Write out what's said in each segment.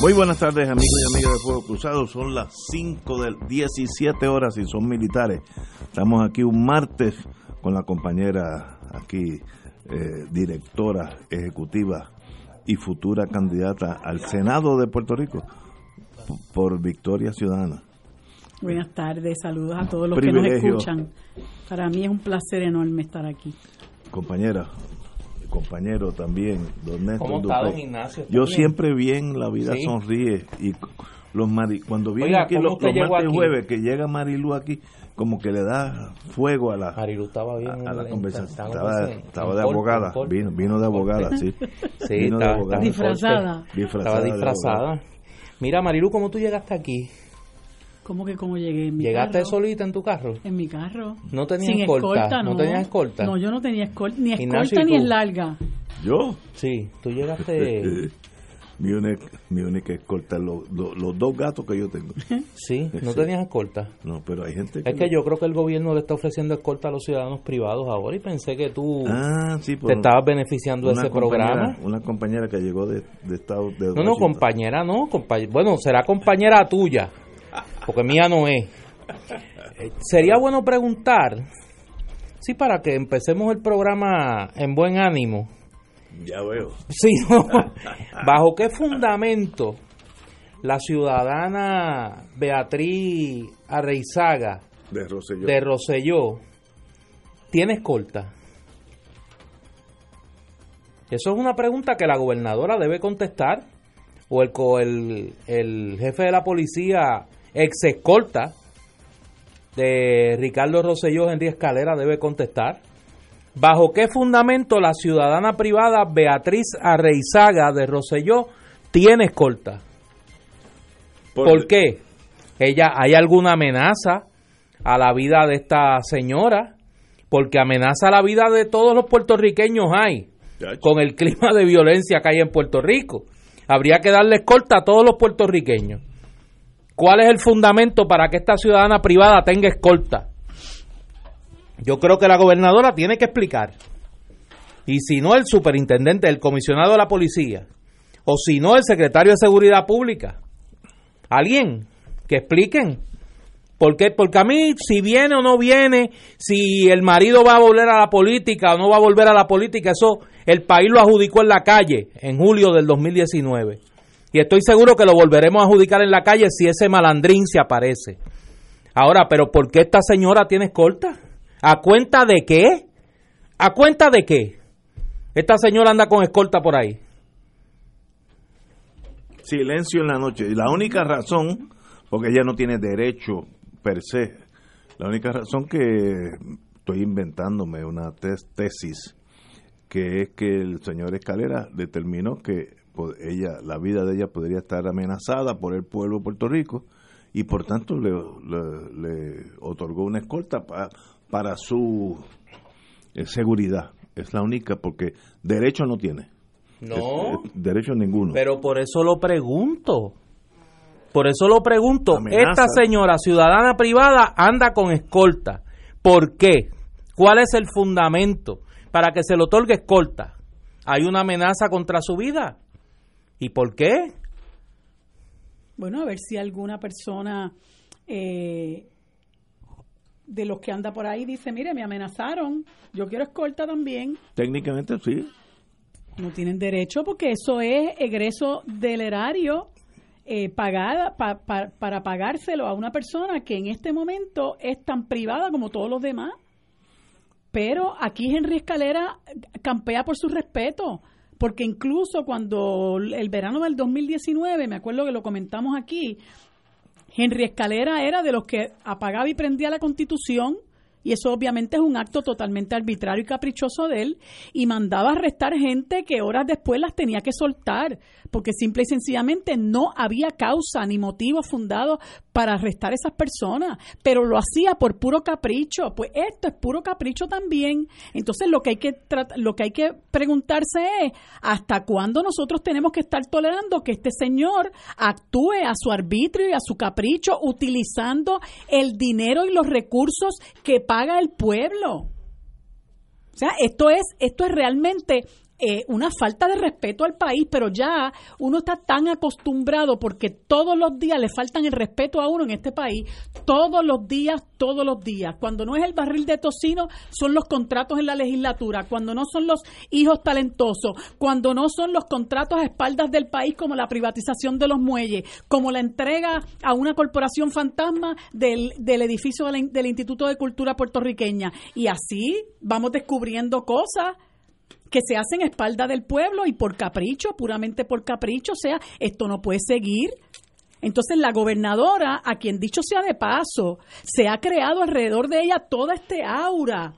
Muy buenas tardes amigos y amigas de Fuego Cruzado, son las 5 del 17 horas y son militares. Estamos aquí un martes con la compañera aquí, eh, directora ejecutiva y futura candidata al Senado de Puerto Rico por Victoria Ciudadana. Buenas tardes, saludos a todos los que nos escuchan. Para mí es un placer enorme estar aquí. Compañera, compañero también, don Néstor ¿Cómo está, don Ignacio? Yo ¿Está siempre bien, la vida Sí. sonríe y los mari cuando viene Oiga, aquí ¿cómo los, los martes y jueves que llega Marilu aquí como que le da fuego a la Marilu estaba bien a, a la conversación estaba estaba, en- estaba en de corte, abogada vino vino de abogada sí Sí, vino de abogada. estaba Disfrazada. Disfrazada Estaba disfrazada. Mira, Marilu, ¿cómo tú llegaste aquí? ¿Cómo que cómo llegué en mi ¿Llegaste carro? solita en tu carro? En mi carro. No tenías Sin escolta, no. ¿no tenías escolta? No, yo no tenía escolta, ni escolta ¿y ni es larga. yo Sí, tú llegaste... mi única mi única escolta los, los, los dos gatos que yo tengo Sí, no Sí. tenías escolta. no pero hay gente Es que yo creo que el gobierno le está ofreciendo escolta a los ciudadanos privados ahora y pensé que tú ah sí te estabas beneficiando de ese programa. una compañera que llegó de, de estado de No, no, Washington. compañera no. compa- bueno, será compañera tuya, porque mía no es. Sería bueno preguntar, sí, para que empecemos el programa en buen ánimo. ya veo Sí, ¿no? ¿Bajo qué fundamento la ciudadana Beatriz Arreizaga de Rosselló tiene escolta? Eso es una pregunta que la gobernadora debe contestar, o el, el jefe de la policía, ex escolta de Ricardo Rosselló, Henry Escalera, debe contestar. ¿Bajo qué fundamento la ciudadana privada Beatriz Arreizaga de Rosselló tiene escolta? ¿Por qué? Ella, ¿Hay alguna amenaza a la vida de esta señora? Porque amenaza a la vida de todos los puertorriqueños hay, con el clima de violencia que hay en Puerto Rico. Habría que darle escolta a todos los puertorriqueños. ¿Cuál es el fundamento para que esta ciudadana privada tenga escolta? Yo creo que la gobernadora tiene que explicar. Y si no, el superintendente, el comisionado de la policía, o si no, el secretario de Seguridad Pública. Alguien que expliquen. ¿Por qué? Porque a mí, si viene o no viene, si el marido va a volver a la política o no va a volver a la política, eso el país lo adjudicó en la calle en julio del 2019. Y estoy seguro que lo volveremos a adjudicar en la calle si ese malandrín se aparece. Ahora, pero ¿por qué esta señora tiene escolta? ¿A cuenta de qué? ¿A cuenta de qué? Esta señora anda con escolta por ahí. silencio en la noche. Y la única razón, porque ella no tiene derecho per se, la única razón que estoy inventándome una tes- tesis, que es que el señor Escalera determinó que ella, la vida de ella podría estar amenazada por el pueblo de Puerto Rico y por tanto le, le- le otorgó una escolta pa- para su eh, seguridad. Es la única, porque derecho no tiene. No. Es- es derecho ninguno. Pero por eso lo pregunto. Por eso lo pregunto. Amenaza. Esta señora ciudadana privada anda con escolta. ¿Por qué? ¿Cuál es el fundamento para que se le otorgue escolta? ¿Hay una amenaza contra su vida? ¿Y por qué? Bueno, a ver si alguna persona eh, de los que anda por ahí dice, mire, me amenazaron, yo quiero escolta también. Técnicamente sí. No tienen derecho porque eso es egreso del erario eh, pagada pa- pa- para pagárselo a una persona que en este momento es tan privada como todos los demás. Pero aquí Henry Escalera campea por su respeto, porque incluso cuando el verano del 2019, me acuerdo que lo comentamos aquí, Henry Escalera era de los que apagaba y prendía la constitución, y eso obviamente es un acto totalmente arbitrario y caprichoso de él, y mandaba arrestar gente que horas después las tenía que soltar, porque simple y sencillamente no había causa ni motivo fundado para arrestar a esas personas, pero lo hacía por puro capricho. Pues esto es puro capricho también. Entonces lo que hay que lo que hay que preguntarse es hasta cuándo nosotros tenemos que estar tolerando que este señor actúe a su arbitrio y a su capricho utilizando el dinero y los recursos que paga el pueblo. O sea, esto es, esto es realmente eh, una falta de respeto al país, pero ya uno está tan acostumbrado porque todos los días le faltan el respeto a uno en este país, todos los días, todos los días. Cuando no es el barril de tocino, son los contratos en la legislatura, cuando no son los hijos talentosos, cuando no son los contratos a espaldas del país como la privatización de los muelles, como la entrega a una corporación fantasma del, del edificio del Instituto de Cultura puertorriqueña. Y así vamos descubriendo cosas que se hacen espalda del pueblo y por capricho, puramente por capricho, o sea, esto no puede seguir. Entonces la gobernadora, a quien dicho sea de paso, se ha creado alrededor de ella toda este aura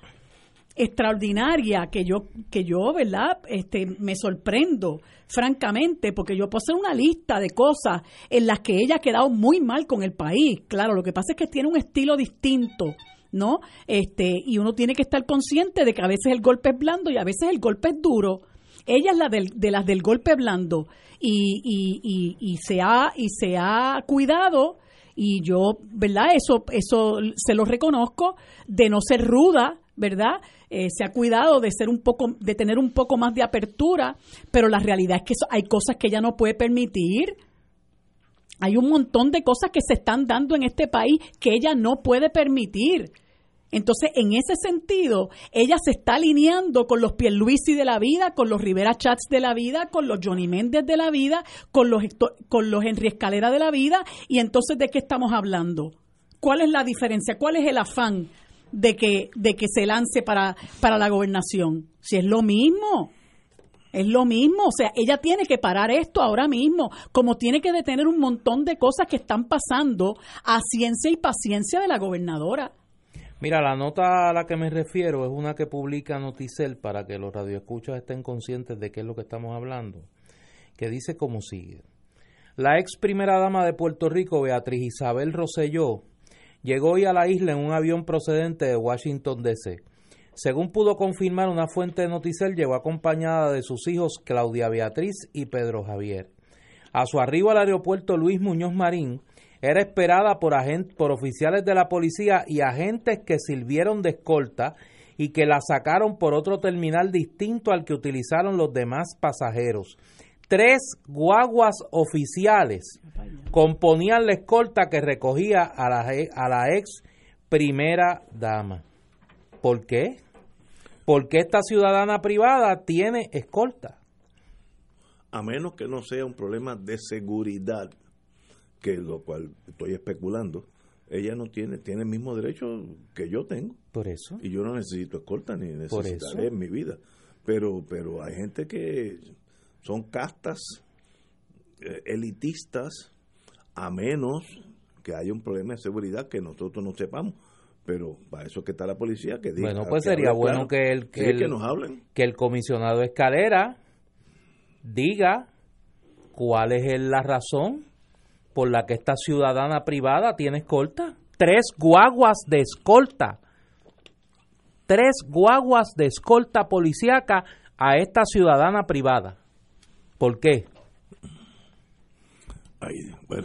extraordinaria que yo que yo, ¿verdad? Este me sorprendo francamente porque yo puedo hacer una lista de cosas en las que ella ha quedado muy mal con el país. Claro, lo que pasa es que tiene un estilo distinto ¿no? Este, y uno tiene que estar consciente de que a veces el golpe es blando y a veces el golpe es duro. Ella es la del, de las del golpe blando y, y, y, se ha, y se ha cuidado y yo, ¿verdad? Eso, eso se lo reconozco, de no ser ruda, ¿verdad? Eh, se ha cuidado de ser un poco, de tener un poco más de apertura, pero la realidad es que hay cosas que ella no puede permitir. Hay un montón de cosas que se están dando en este país que ella no puede permitir. Entonces, en ese sentido, ella se está alineando con los Pierluisi de la vida, con los Rivera Chats de la vida, con los Johnny Méndez de la vida, con los, con los Henry Escalera de la vida. Y entonces, ¿de qué estamos hablando? ¿Cuál es la diferencia? ¿Cuál es el afán de que, de que se lance para, para la gobernación? Si es lo mismo. Es lo mismo, o sea, ella tiene que parar esto ahora mismo, como tiene que detener un montón de cosas que están pasando a ciencia y paciencia de la gobernadora. Mira, la nota a la que me refiero es una que publica Noticel para que los radioescuchas estén conscientes de qué es lo que estamos hablando, que dice como sigue. La ex primera dama de Puerto Rico, Beatriz Isabel Rosselló, llegó hoy a la isla en un avión procedente de Washington, D.C. Según pudo confirmar una fuente de Noticel, llegó acompañada de sus hijos Claudia Beatriz y Pedro Javier. A su arribo al aeropuerto Luis Muñoz Marín, era esperada por, por oficiales de la policía y agentes que sirvieron de escolta y que la sacaron por otro terminal distinto al que utilizaron los demás pasajeros. Tres guaguas oficiales componían la escolta que recogía a la, a la ex primera dama. ¿Por qué? Porque esta ciudadana privada tiene escolta. A menos que no sea un problema de seguridad que lo cual estoy especulando, ella no tiene, tiene el mismo derecho que yo tengo. Por eso. Y yo no necesito escolta ni necesitaré en mi vida. Pero, pero hay gente que son castas eh, elitistas, a menos que haya un problema de seguridad que nosotros no sepamos. Pero para eso que está la policía que diga. Bueno, pues sería bueno que el, que, el, nos hablen. que el comisionado Escalera diga cuál es la razón por la que esta ciudadana privada tiene escolta. Tres guaguas de escolta. Tres guaguas de escolta policíaca a esta ciudadana privada. ¿Por qué?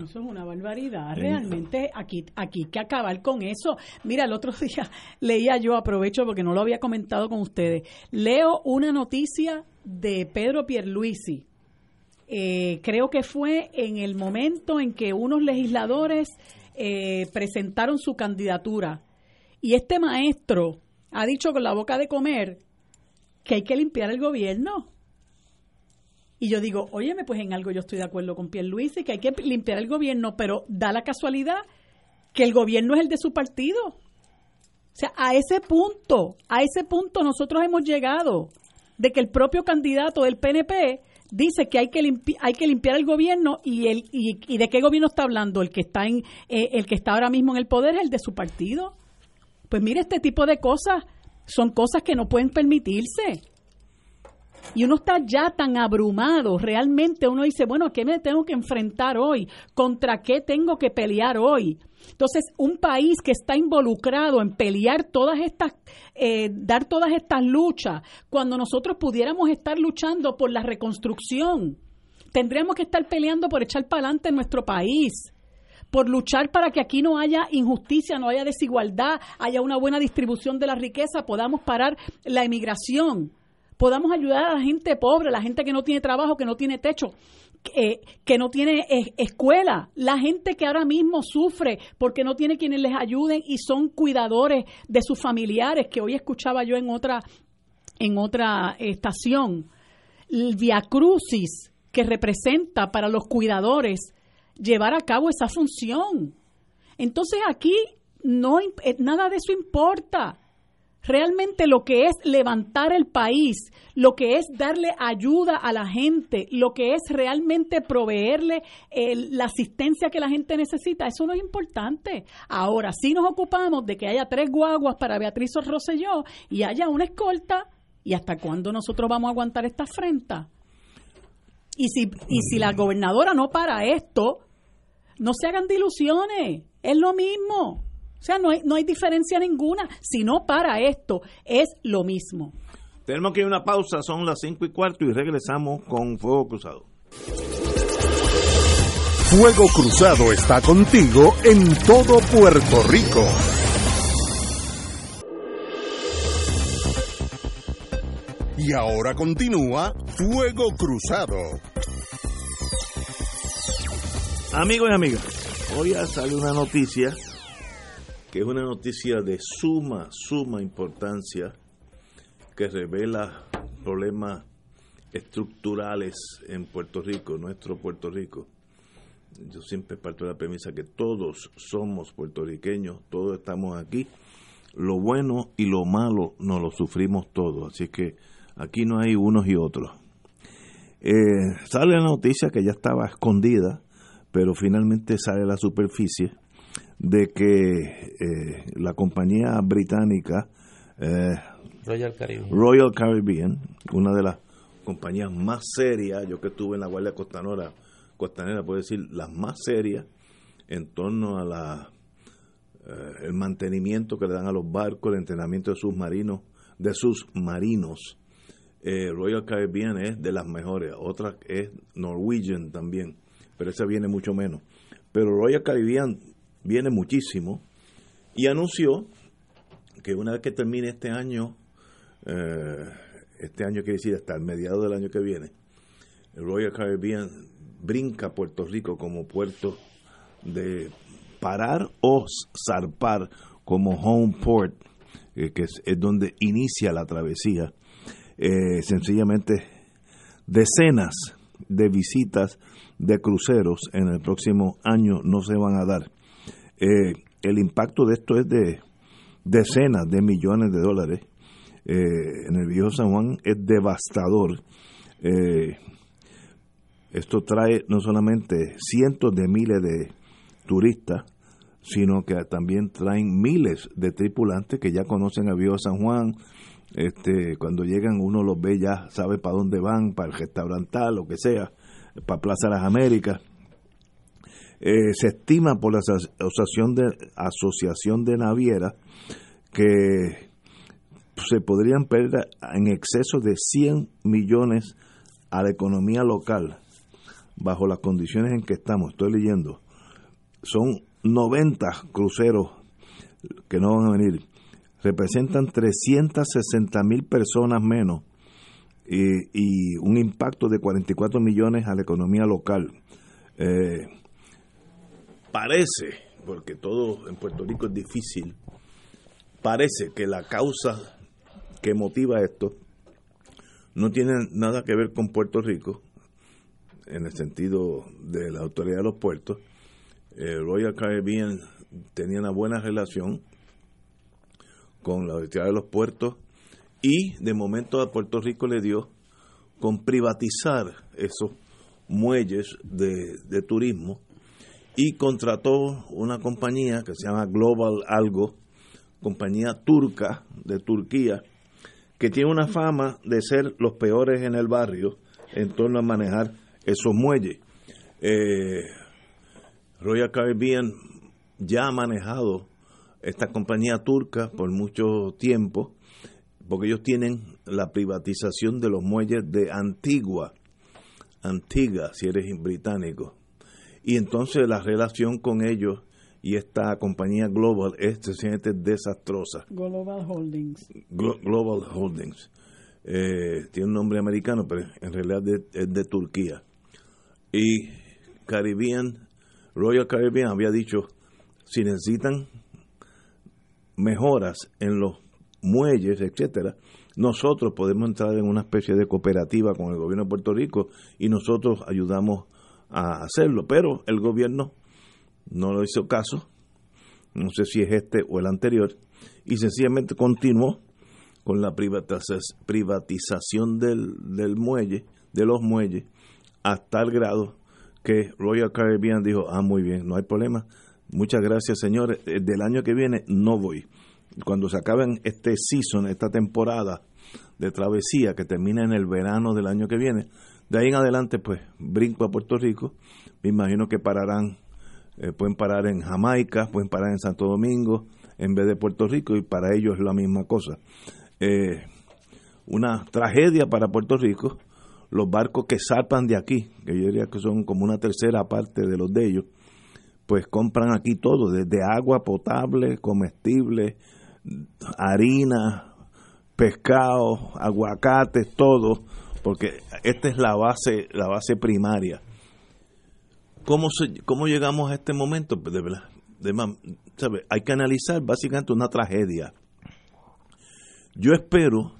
Eso es una barbaridad. Realmente aquí, aquí hay que acabar con eso. Mira, el otro día leía yo, aprovecho porque no lo había comentado con ustedes, leo una noticia de Pedro Pierluisi, eh, creo que fue en el momento en que unos legisladores eh, presentaron su candidatura y este maestro ha dicho con la boca de comer que hay que limpiar el gobierno. Y yo digo, óyeme, pues en algo yo estoy de acuerdo con Pierre Luis y que hay que limpiar el gobierno, pero da la casualidad que el gobierno es el de su partido. O sea, a ese punto, a ese punto nosotros hemos llegado de que el propio candidato del PNP dice que hay que, hay que limpiar el gobierno y, el, y, de qué gobierno está hablando el que está en eh, el que está ahora mismo en el poder es el de su partido pues mire este tipo de cosas son cosas que no pueden permitirse y uno está ya tan abrumado, realmente uno dice, bueno, ¿qué me tengo que enfrentar hoy? ¿Contra qué tengo que pelear hoy? Entonces, un país que está involucrado en pelear todas estas, eh, dar todas estas luchas, cuando nosotros pudiéramos estar luchando por la reconstrucción, tendríamos que estar peleando por echar para adelante nuestro país por luchar para que aquí no haya injusticia, no haya desigualdad, haya una buena distribución de la riqueza, podamos parar la emigración podamos ayudar a la gente pobre, la gente que no tiene trabajo, que no tiene techo, que, que no tiene escuela, la gente que ahora mismo sufre porque no tiene quienes les ayuden y son cuidadores de sus familiares, que hoy escuchaba yo en otra, en otra estación. El Via Crucis que representa para los cuidadores llevar a cabo esa función. Entonces aquí no eh, nada de eso importa realmente lo que es levantar el país, lo que es darle ayuda a la gente, lo que es realmente proveerle la asistencia que la gente necesita, eso no es importante. Ahora sí nos ocupamos de que haya tres guaguas para Beatriz Rosselló y haya una escolta. ¿Y hasta cuándo nosotros vamos a aguantar esta afrenta? Y si, y si la gobernadora no para esto, no se hagan de ilusiones, es lo mismo. O sea, no hay, no hay diferencia ninguna. Si no para esto, es lo mismo. Tenemos que ir a una pausa, son las cinco y cuarto y regresamos con Fuego Cruzado. Fuego Cruzado está contigo en todo Puerto Rico. Y ahora continúa Fuego Cruzado. Amigos y amigas, hoy sale una noticia que es una noticia de suma, suma importancia que revela problemas estructurales en Puerto Rico, nuestro Puerto Rico. Yo siempre parto de la premisa que todos somos puertorriqueños, todos estamos aquí. Lo bueno y lo malo nos lo sufrimos todos, así que aquí no hay unos y otros. Eh, sale la noticia que ya estaba escondida, pero finalmente sale a la superficie de que eh, la compañía británica eh, Royal, Caribbean. una de las compañías más serias, yo que estuve en la Guardia Costanera, Costanera puedo decir las más serias en torno a la eh, el mantenimiento que le dan a los barcos, el entrenamiento de submarinos, de sus marinos. Royal Caribbean es de las mejores, otra es Norwegian también, pero esa viene mucho menos. Pero Royal Caribbean viene muchísimo, y anunció que una vez que termine este año, eh, este año quiere decir hasta el mediado del año que viene, el Royal Caribbean brinca Puerto Rico como puerto de parar o zarpar como home port, eh, que es, donde inicia la travesía. Eh, sencillamente decenas de visitas de cruceros en el próximo año no se van a dar. Eh, el impacto de esto es de decenas de millones de dólares. Eh, en el viejo San Juan es devastador. Eh, esto trae no solamente cientos de miles de turistas, sino que también traen miles de tripulantes que ya conocen el viejo San Juan. Este, cuando llegan uno los ve ya sabe para dónde van, para el restaurantal, lo que sea, para Plaza Las Américas. Eh, se estima por la asociación de, asociación de navieras que se podrían perder en exceso de 100 millones a la economía local bajo las condiciones en que estamos. Estoy leyendo. Son 90 cruceros que no van a venir. Representan 360 mil personas menos y, un impacto de 44 millones a la economía local. Eh, parece, porque todo en Puerto Rico es difícil, parece que la causa que motiva esto no tiene nada que ver con Puerto Rico, en el sentido de la autoridad de los puertos. Royal Caribbean tenía una buena relación con la autoridad de los puertos y de momento a Puerto Rico le dio con privatizar esos muelles de, de turismo y contrató una compañía que se llama Global Algo, compañía turca de Turquía, que tiene una fama de ser los peores en el barrio en torno a manejar esos muelles. Eh, Royal Caribbean ya ha manejado esta compañía turca por mucho tiempo, porque ellos tienen la privatización de los muelles de Antigua, Antigua, si eres británico. Y entonces la relación con ellos y esta compañía Global es sencillamente desastrosa. Global Holdings. Global Holdings. Eh, tiene un nombre americano, pero en realidad es de Turquía. Y Caribbean, Royal Caribbean había dicho, si necesitan mejoras en los muelles, etcétera, nosotros podemos entrar en una especie de cooperativa con el gobierno de Puerto Rico y nosotros ayudamos a hacerlo, pero el gobierno no lo hizo caso, no sé si es este o el anterior, y sencillamente continuó con la privatización del, del muelle, de los muelles, hasta el grado que Royal Caribbean dijo, ah, muy bien, no hay problema, muchas gracias señores, eh, del año que viene no voy. Cuando se acaben este season, esta temporada de travesía que termina en el verano del año que viene, de ahí en adelante pues brinco a Puerto Rico, me imagino que pararán eh, pueden parar en Jamaica, pueden parar en Santo Domingo en vez de Puerto Rico y para ellos es la misma cosa. Eh, una tragedia para Puerto Rico, los barcos que salpan de aquí, que yo diría que son como una tercera parte de los de ellos, pues compran aquí todo, desde agua potable, comestible, harina, pescado, aguacates, todo, porque esta es la base, la base primaria ¿Cómo, ¿Cómo llegamos a este momento? Pues, de, de, Hay que analizar básicamente una tragedia. Yo espero,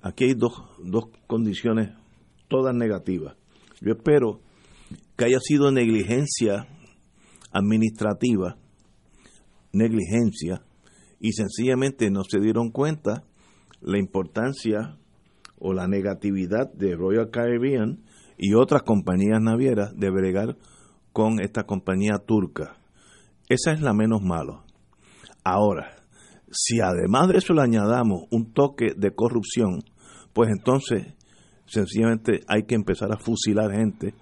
aquí hay dos, dos condiciones todas negativas. Yo espero que haya sido negligencia administrativa, negligencia, y sencillamente no se dieron cuenta la importancia o la negatividad de Royal Caribbean y otras compañías navieras de bregar con esta compañía turca. Esa es la menos malo. Ahora, si además de eso le añadamos un toque de corrupción, pues entonces sencillamente hay que empezar a fusilar gente.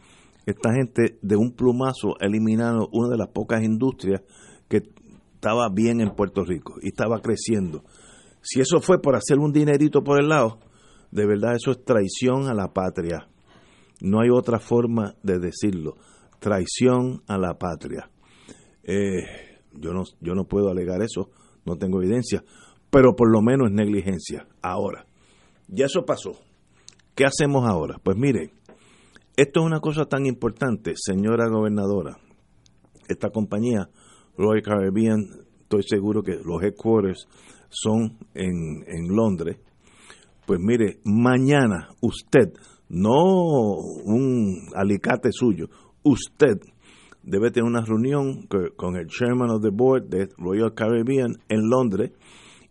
Esta gente de un plumazo eliminaron una de las pocas industrias que estaba bien en Puerto Rico y estaba creciendo. Si eso fue por hacer un dinerito por el lado, de verdad eso es traición a la patria. No hay otra forma de decirlo. Traición a la patria. Eh, yo, no, yo no puedo alegar eso, no tengo evidencia, pero por lo menos es negligencia. Ahora, ya eso pasó. ¿Qué hacemos ahora? Pues mire, esto es una cosa tan importante, señora gobernadora. Esta compañía, Royal Caribbean, estoy seguro que los headquarters son en, en Londres. Pues mire, mañana usted no un alicate suyo. Usted debe tener una reunión con el chairman of the board de Royal Caribbean en Londres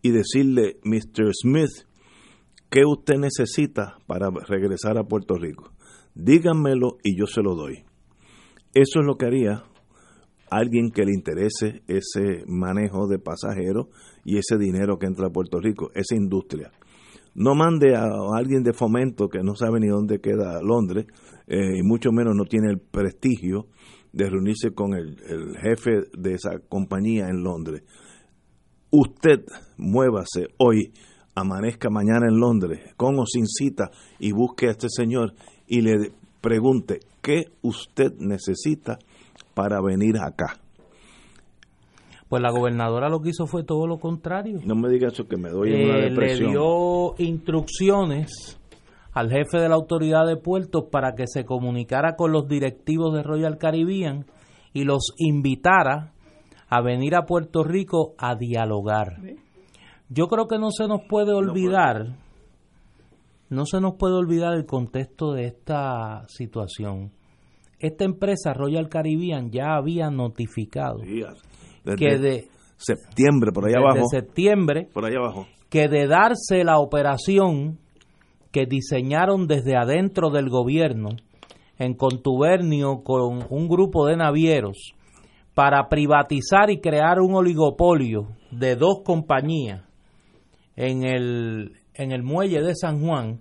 y decirle, Mr. Smith, ¿qué usted necesita para regresar a Puerto Rico? Díganmelo y yo se lo doy. Eso es lo que haría alguien que le interese ese manejo de pasajeros y ese dinero que entra a Puerto Rico, esa industria no mande a alguien de fomento que no sabe ni dónde queda Londres eh, y mucho menos no tiene el prestigio de reunirse con el, jefe de esa compañía en Londres. Usted muévase hoy, amanezca mañana en Londres, con o sin cita, y busque a este señor y le pregunte qué usted necesita para venir acá. Pues la gobernadora lo que hizo fue todo lo contrario. No me digas eso que me doy en una eh, depresión. Le dio instrucciones al jefe de la autoridad de puertos para que se comunicara con los directivos de Royal Caribbean y los invitara a venir a Puerto Rico a dialogar. Yo creo que no se nos puede olvidar, no se nos puede olvidar el contexto de esta situación. Esta empresa Royal Caribbean ya había notificado que de septiembre por allá abajo. septiembre por allá abajo. que de darse la operación que diseñaron desde adentro del gobierno en contubernio con un grupo de navieros para privatizar y crear un oligopolio de dos compañías en el, en el muelle de San Juan,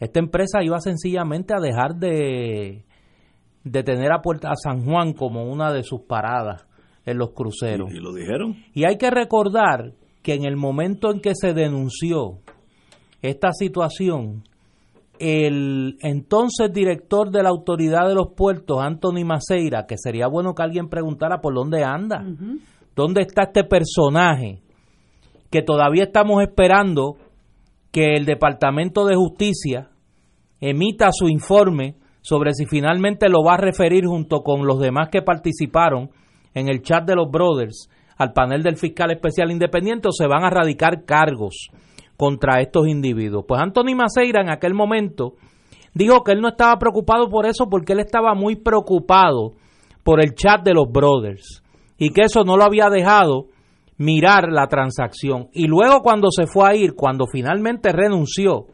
esta empresa iba sencillamente a dejar de, de tener a Puerta a San Juan como una de sus paradas en los cruceros. ¿Y, lo dijeron? Y hay que recordar que en el momento en que se denunció esta situación, el entonces director de la Autoridad de los Puertos, Anthony Maceira, que sería bueno que alguien preguntara por dónde anda, dónde está este personaje, que todavía estamos esperando que el Departamento de Justicia emita su informe sobre si finalmente lo va a referir junto con los demás que participaron en el chat de los brothers al panel del fiscal especial independiente o se van a radicar cargos contra estos individuos. Pues Anthony Maceira en aquel momento dijo que él no estaba preocupado por eso porque él estaba muy preocupado por el chat de los brothers y que eso no lo había dejado mirar la transacción. Y luego cuando se fue a ir, cuando finalmente renunció,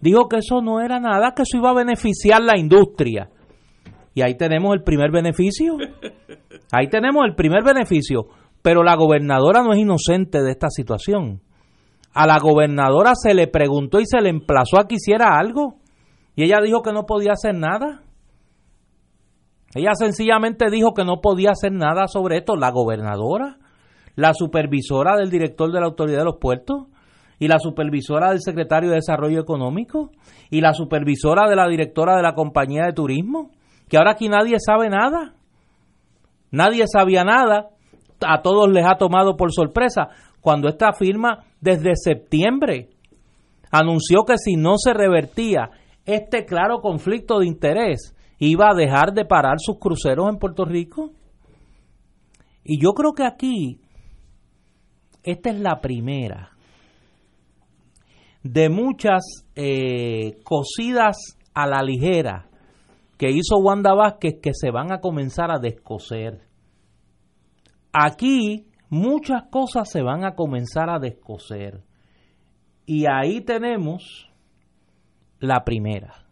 dijo que eso no era nada, que eso iba a beneficiar la industria. Y ahí tenemos el primer beneficio. Ahí tenemos el primer beneficio. Pero la gobernadora no es inocente de esta situación. A la gobernadora se le preguntó y se le emplazó a que hiciera algo. Y ella dijo que no podía hacer nada. Ella sencillamente dijo que no podía hacer nada sobre esto. La gobernadora, la supervisora del director de la Autoridad de los Puertos, y la supervisora del secretario de Desarrollo Económico, y la supervisora de la directora de la compañía de turismo, que ahora aquí nadie sabe nada. Nadie sabía nada, a todos les ha tomado por sorpresa cuando esta firma desde septiembre anunció que si no se revertía este claro conflicto de interés, iba a dejar de parar sus cruceros en Puerto Rico. Y yo creo que aquí, esta es la primera de muchas eh, cosidas a la ligera que hizo Wanda Vázquez que se van a comenzar a descoser. Aquí muchas cosas se van a comenzar a descoser. Y ahí tenemos la primera.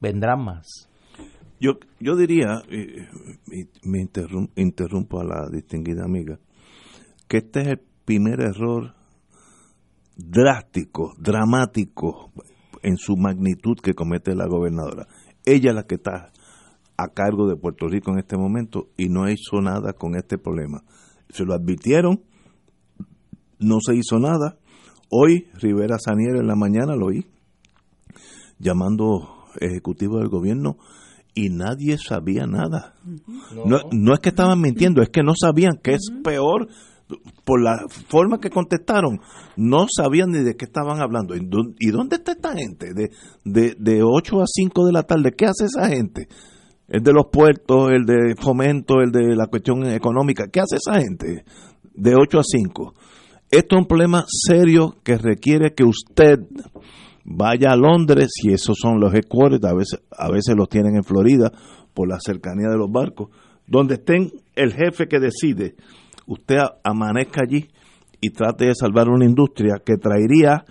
Vendrán más. Yo, yo diría, me interrumpo a la distinguida amiga, que este es el primer error drástico, dramático en su magnitud que comete la gobernadora. Ella es la que está a cargo de Puerto Rico en este momento y no hizo nada con este problema. Se lo advirtieron, no se hizo nada. Hoy Rivera Sanier en la mañana lo oí llamando ejecutivo del gobierno y nadie sabía nada. no. no. es que estaban mintiendo, es que no sabían que es peor por la forma que contestaron, no sabían ni de qué estaban hablando. ¿Y dónde está esta gente? De, de, de 8 a 5 de la tarde, ¿qué hace esa gente? El de los puertos, el de fomento, el de la cuestión económica, ¿qué hace esa gente? De 8 a 5. Esto es un problema serio que requiere que usted vaya a Londres, y esos son los headquarters, a veces, a veces los tienen en Florida por la cercanía de los barcos, donde estén el jefe que decide usted amanezca allí y trate de salvar una industria que traería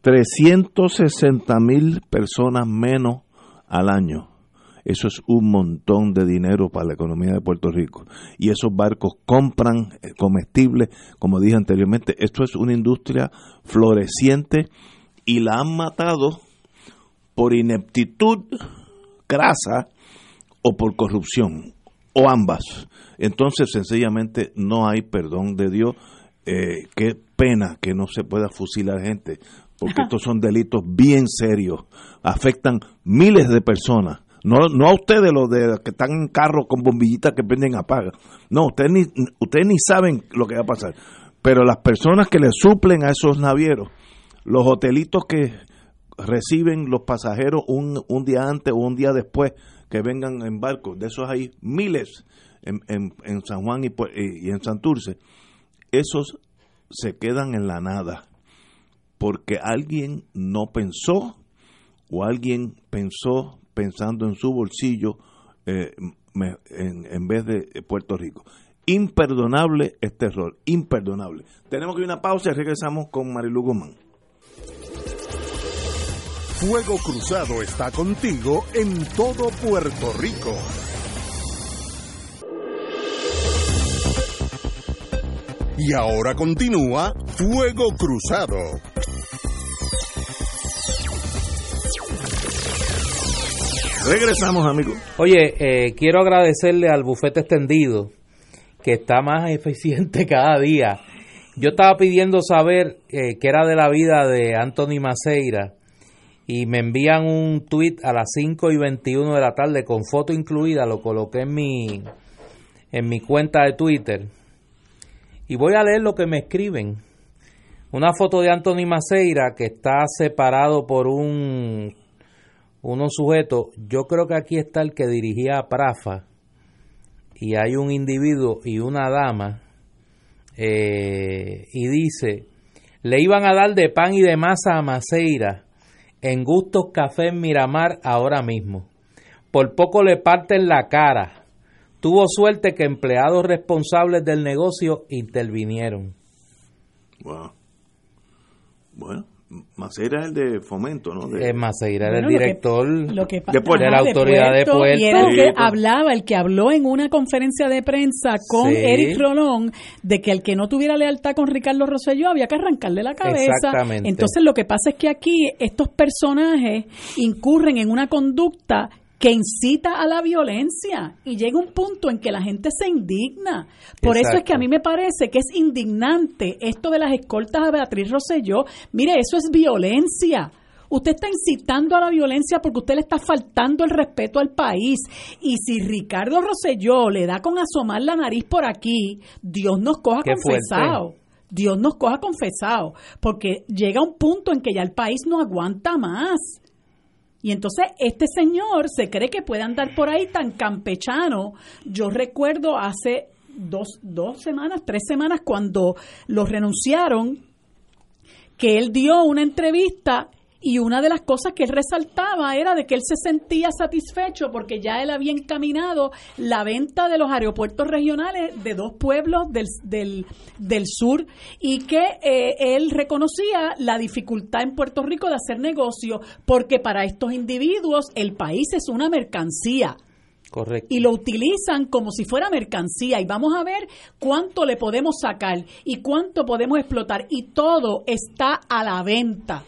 360 mil personas menos al año. Eso es un montón de dinero para la economía de Puerto Rico. Y esos barcos compran eh, comestibles, como dije anteriormente. Esto es una industria floreciente y la han matado por ineptitud grasa o por corrupción, o ambas. Entonces, sencillamente, no hay perdón de Dios. Eh, qué pena que no se pueda fusilar gente, porque estos son delitos bien serios, afectan miles de personas. No, no a ustedes los de que están en carro con bombillitas que prenden apaga. No, ustedes ni, ustedes ni saben lo que va a pasar. Pero las personas que le suplen a esos navieros, los hotelitos que reciben los pasajeros un, un día antes o un día después que vengan en barco, de esos hay miles en, San Juan y, y en Santurce, esos se quedan en la nada, porque alguien no pensó o alguien pensó pensando en su bolsillo eh, en, en, vez de Puerto Rico. Imperdonable este error, imperdonable. Tenemos que ir a una pausa y regresamos con Marilu Guzmán. Fuego Cruzado está contigo en todo Puerto Rico. Y ahora continúa Fuego Cruzado. Regresamos, amigos. Oye, eh, quiero agradecerle al bufete extendido, que está más eficiente cada día. Yo estaba pidiendo saber eh, qué era de la vida de Anthony Maceira y me envían un tweet a las 5 y 21 de la tarde con foto incluida, lo coloqué en mi, en mi cuenta de Twitter y voy a leer lo que me escriben. Una foto de Anthony Maceira que está separado por un unos sujetos. Yo creo que aquí está el que dirigía a Prafa y hay un individuo y una dama eh, y dice le iban a dar de pan y de masa a Maceira en Gustos Café en Miramar ahora mismo. Por poco le parten la cara. Tuvo suerte que empleados responsables del negocio intervinieron. Wow. Bueno, Maceira es el de fomento, ¿no? De, Eh, Maceira era Bueno, el lo que- director lo que de Puerto- de la autoridad de Puerto. Y era el que pues. hablaba, el que habló en una conferencia de prensa con Sí. Eric Rolón de que el que no tuviera lealtad con Ricardo Rosselló había que arrancarle la cabeza. Exactamente. Entonces lo que pasa es que aquí estos personajes incurren en una conducta que incita a la violencia y llega un punto en que la gente se indigna. Por eso es que a mí me parece que es indignante esto de las escoltas a Beatriz Rosselló. Mire, eso es violencia. Usted está incitando a la violencia porque usted le está faltando el respeto al país. Y si Ricardo Rosselló le da con asomar la nariz por aquí, Dios nos coja Qué fuerte. confesado. Dios nos coja confesado. Porque llega un punto en que ya el país no aguanta más. Y entonces este señor se cree que puede andar por ahí tan campechano. Yo recuerdo hace dos, dos semanas, tres semanas, cuando lo renunciaron, que él dio una entrevista y una de las cosas que él resaltaba era de que él se sentía satisfecho porque ya él había encaminado la venta de los aeropuertos regionales de dos pueblos del, del, del sur y que eh, él reconocía la dificultad en Puerto Rico de hacer negocio porque para estos individuos el país es una mercancía Correcto. y lo utilizan como si fuera mercancía y vamos a ver cuánto le podemos sacar y cuánto podemos explotar y todo está a la venta.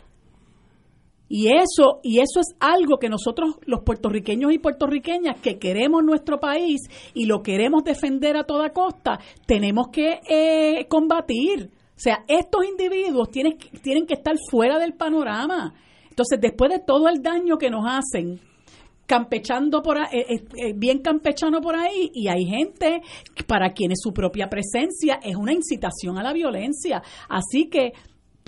Y eso y eso es algo que nosotros los puertorriqueños y puertorriqueñas que queremos nuestro país y lo queremos defender a toda costa, tenemos que eh, combatir. O sea, estos individuos tienen, tienen que estar fuera del panorama. Entonces, después de todo el daño que nos hacen, campechando por eh, eh, eh, bien campechano por ahí, y hay gente para quienes su propia presencia es una incitación a la violencia. Así que,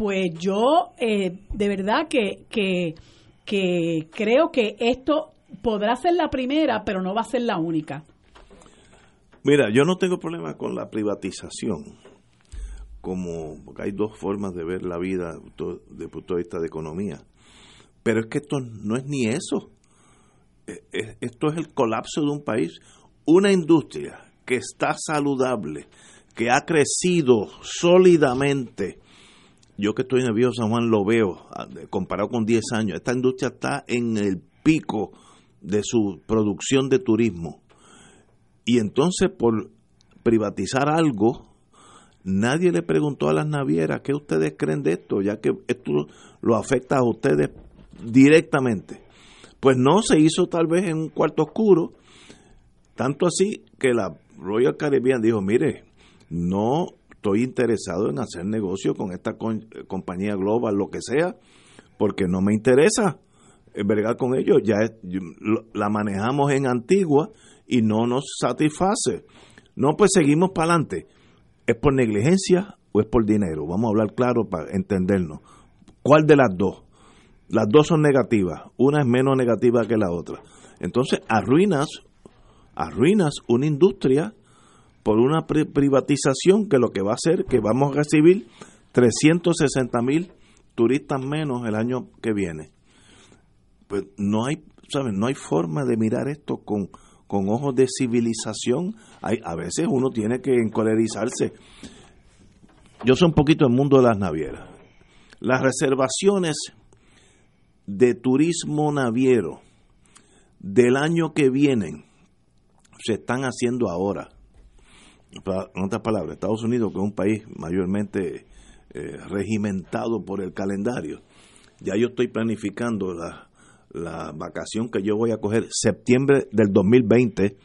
pues yo eh, de verdad que, que, que creo que esto podrá ser la primera, pero no va a ser la única. Mira, yo no tengo problema con la privatización, como porque hay dos formas de ver la vida desde el punto de vista de economía. Pero es que esto no es ni eso. Eh, eh, Esto es el colapso de un país. Una industria que está saludable, que ha crecido sólidamente. Yo que estoy en el Viejo San Juan lo veo, ah, comparado con 10 años. Esta industria está en el pico de su producción de turismo. Y entonces por privatizar algo, nadie le preguntó a las navieras qué ustedes creen de esto, ya que esto lo afecta a ustedes directamente. Pues no se hizo tal vez en un cuarto oscuro, tanto así que la Royal Caribbean dijo, mire, no estoy interesado en hacer negocio con esta con- compañía global, lo que sea, porque no me interesa eh, bregar con ellos. Ya es- la manejamos en Antigua y no nos satisface. No, pues seguimos para adelante. ¿Es por negligencia o es por dinero? Vamos a hablar claro para entendernos. ¿Cuál de las dos? Las dos son negativas. Una es menos negativa que la otra. Entonces arruinas, arruinas una industria por una pri- privatización que lo que va a hacer que vamos a recibir 360 mil turistas menos el año que viene. Pues no hay, ¿sabes? No hay forma de mirar esto con, con ojos de civilización. Hay, a veces uno tiene que encolerizarse. Yo soy un poquito el mundo de las navieras. Las reservaciones de turismo naviero del año que vienen se están haciendo ahora. En otras palabras, Estados Unidos, que es un país mayormente eh, regimentado por el calendario, ya yo estoy planificando la- la vacación que yo voy a coger septiembre del 2020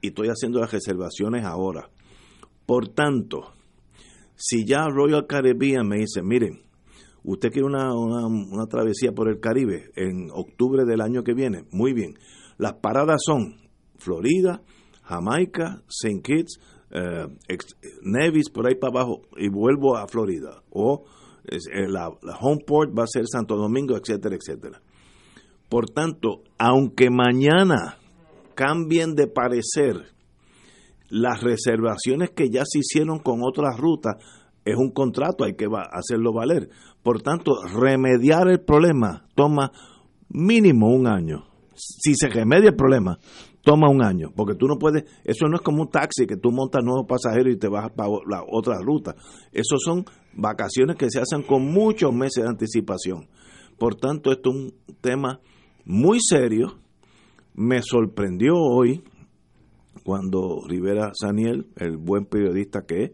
y estoy haciendo las reservaciones ahora. Por tanto, si ya Royal Caribbean me dice, miren, usted quiere una, una, travesía por el Caribe en octubre del año que viene, muy bien. Las paradas son Florida, Jamaica, St. Kitts, eh, Nevis, por ahí para abajo, y vuelvo a Florida. O eh, la, la home port va a ser Santo Domingo, etcétera, etcétera. Por tanto, aunque mañana cambien de parecer las reservaciones que ya se hicieron con otras rutas, es un contrato, hay que hacerlo valer. Por tanto, remediar el problema toma mínimo un año. Si se remedia el problema, toma un año, porque tú no puedes, eso no es como un taxi que tú montas nuevos pasajeros y te vas para la otra ruta. Eso son vacaciones que se hacen con muchos meses de anticipación. Por tanto, esto es un tema muy serio. Me sorprendió hoy cuando Rivera Saniel, el buen periodista que es,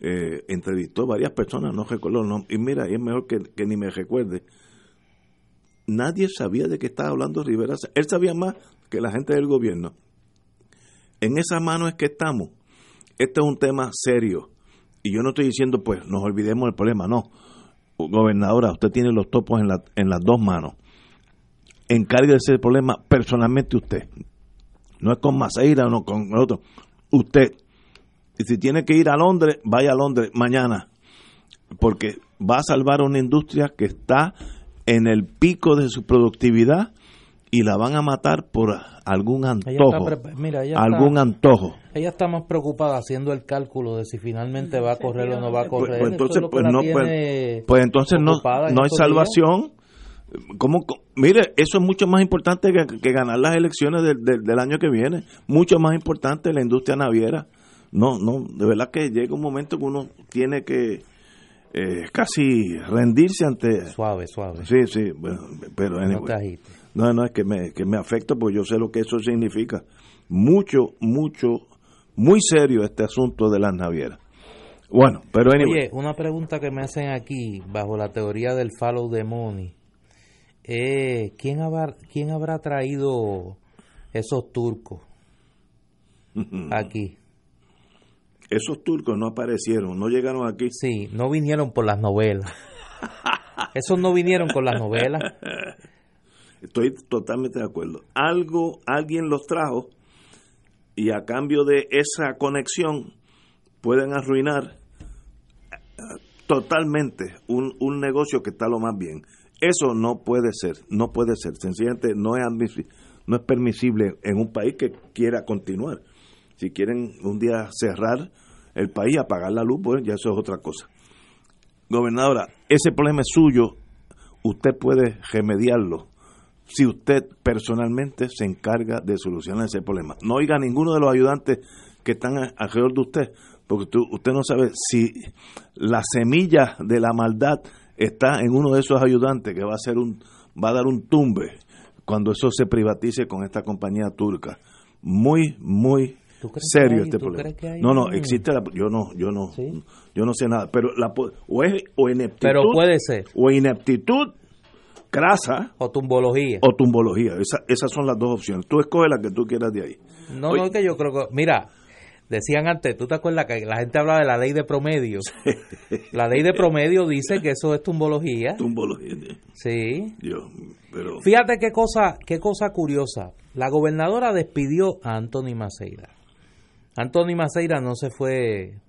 eh, entrevistó varias personas, no recuerdo nombre, y mira, es mejor que, ni me recuerde. Nadie sabía de qué estaba hablando Rivera. Él sabía más que la gente del gobierno. En esa mano es que estamos. Este es un tema serio. Y yo no estoy diciendo, pues, nos olvidemos del problema. No. Gobernadora, usted tiene los topos en, la, en las dos manos encargue de ese problema personalmente usted. No es con Maceira no con otro. Usted. Y si tiene que ir a Londres, vaya a Londres mañana. Porque va a salvar una industria que está en el pico de su productividad y la van a matar por algún antojo. Mira, algún antojo. Ella está más preocupada haciendo el cálculo de si finalmente va a correr o no va a pues, correr. Pues, entonces, pues, no, pues, pues, entonces no, no hay salvación. ¿Cómo, mire, eso es mucho más importante que, ganar las elecciones del año que viene. Mucho más importante la industria naviera. No, no, de verdad que llega un momento que uno tiene que eh, casi rendirse ante... Suave, suave. Sí, sí, bueno, pero... no, no, es que me, que me afecta porque yo sé lo que eso significa. Mucho, mucho, muy serio este asunto de las navieras. Bueno, pero Oye, una pregunta que me hacen aquí, bajo la teoría del follow the money eh, ¿quién, habrá, ¿quién habrá traído esos turcos aquí? Esos turcos no aparecieron, no llegaron aquí. Sí, no vinieron por las novelas. Esos no vinieron con las novelas. Estoy totalmente de acuerdo. Algo, alguien los trajo y a cambio de esa conexión pueden arruinar eh, totalmente un, un negocio que está lo más bien. Eso no puede ser, no puede ser. Sencillamente no es, no es permisible en un país que quiera continuar. Si quieren un día cerrar el país, apagar la luz, pues ya eso es otra cosa. Gobernadora, ese problema es suyo, usted puede remediarlo si usted personalmente se encarga de solucionar ese problema. No oiga a ninguno de los ayudantes que están alrededor de usted, porque usted no sabe si la semilla de la maldad está en uno de esos ayudantes que va a ser un va a dar un tumbe cuando eso se privatice con esta compañía turca. Muy muy serio este problema. No, no, existe la, yo no yo no yo no sé nada, pero la o es o ineptitud Pero puede ser. O ineptitud grasa o tumbología. O tumbología. Esa, esas son las dos opciones. Tú escoge la que tú quieras de ahí. No, no, que yo creo que mira, Decían antes, ¿tú te acuerdas que la gente hablaba de la ley de promedio? La ley de promedio dice que eso es tumbología. Tumbología. Sí. Fíjate qué cosa, qué cosa curiosa. La gobernadora despidió a Anthony Maceira. Anthony Maceira no se fue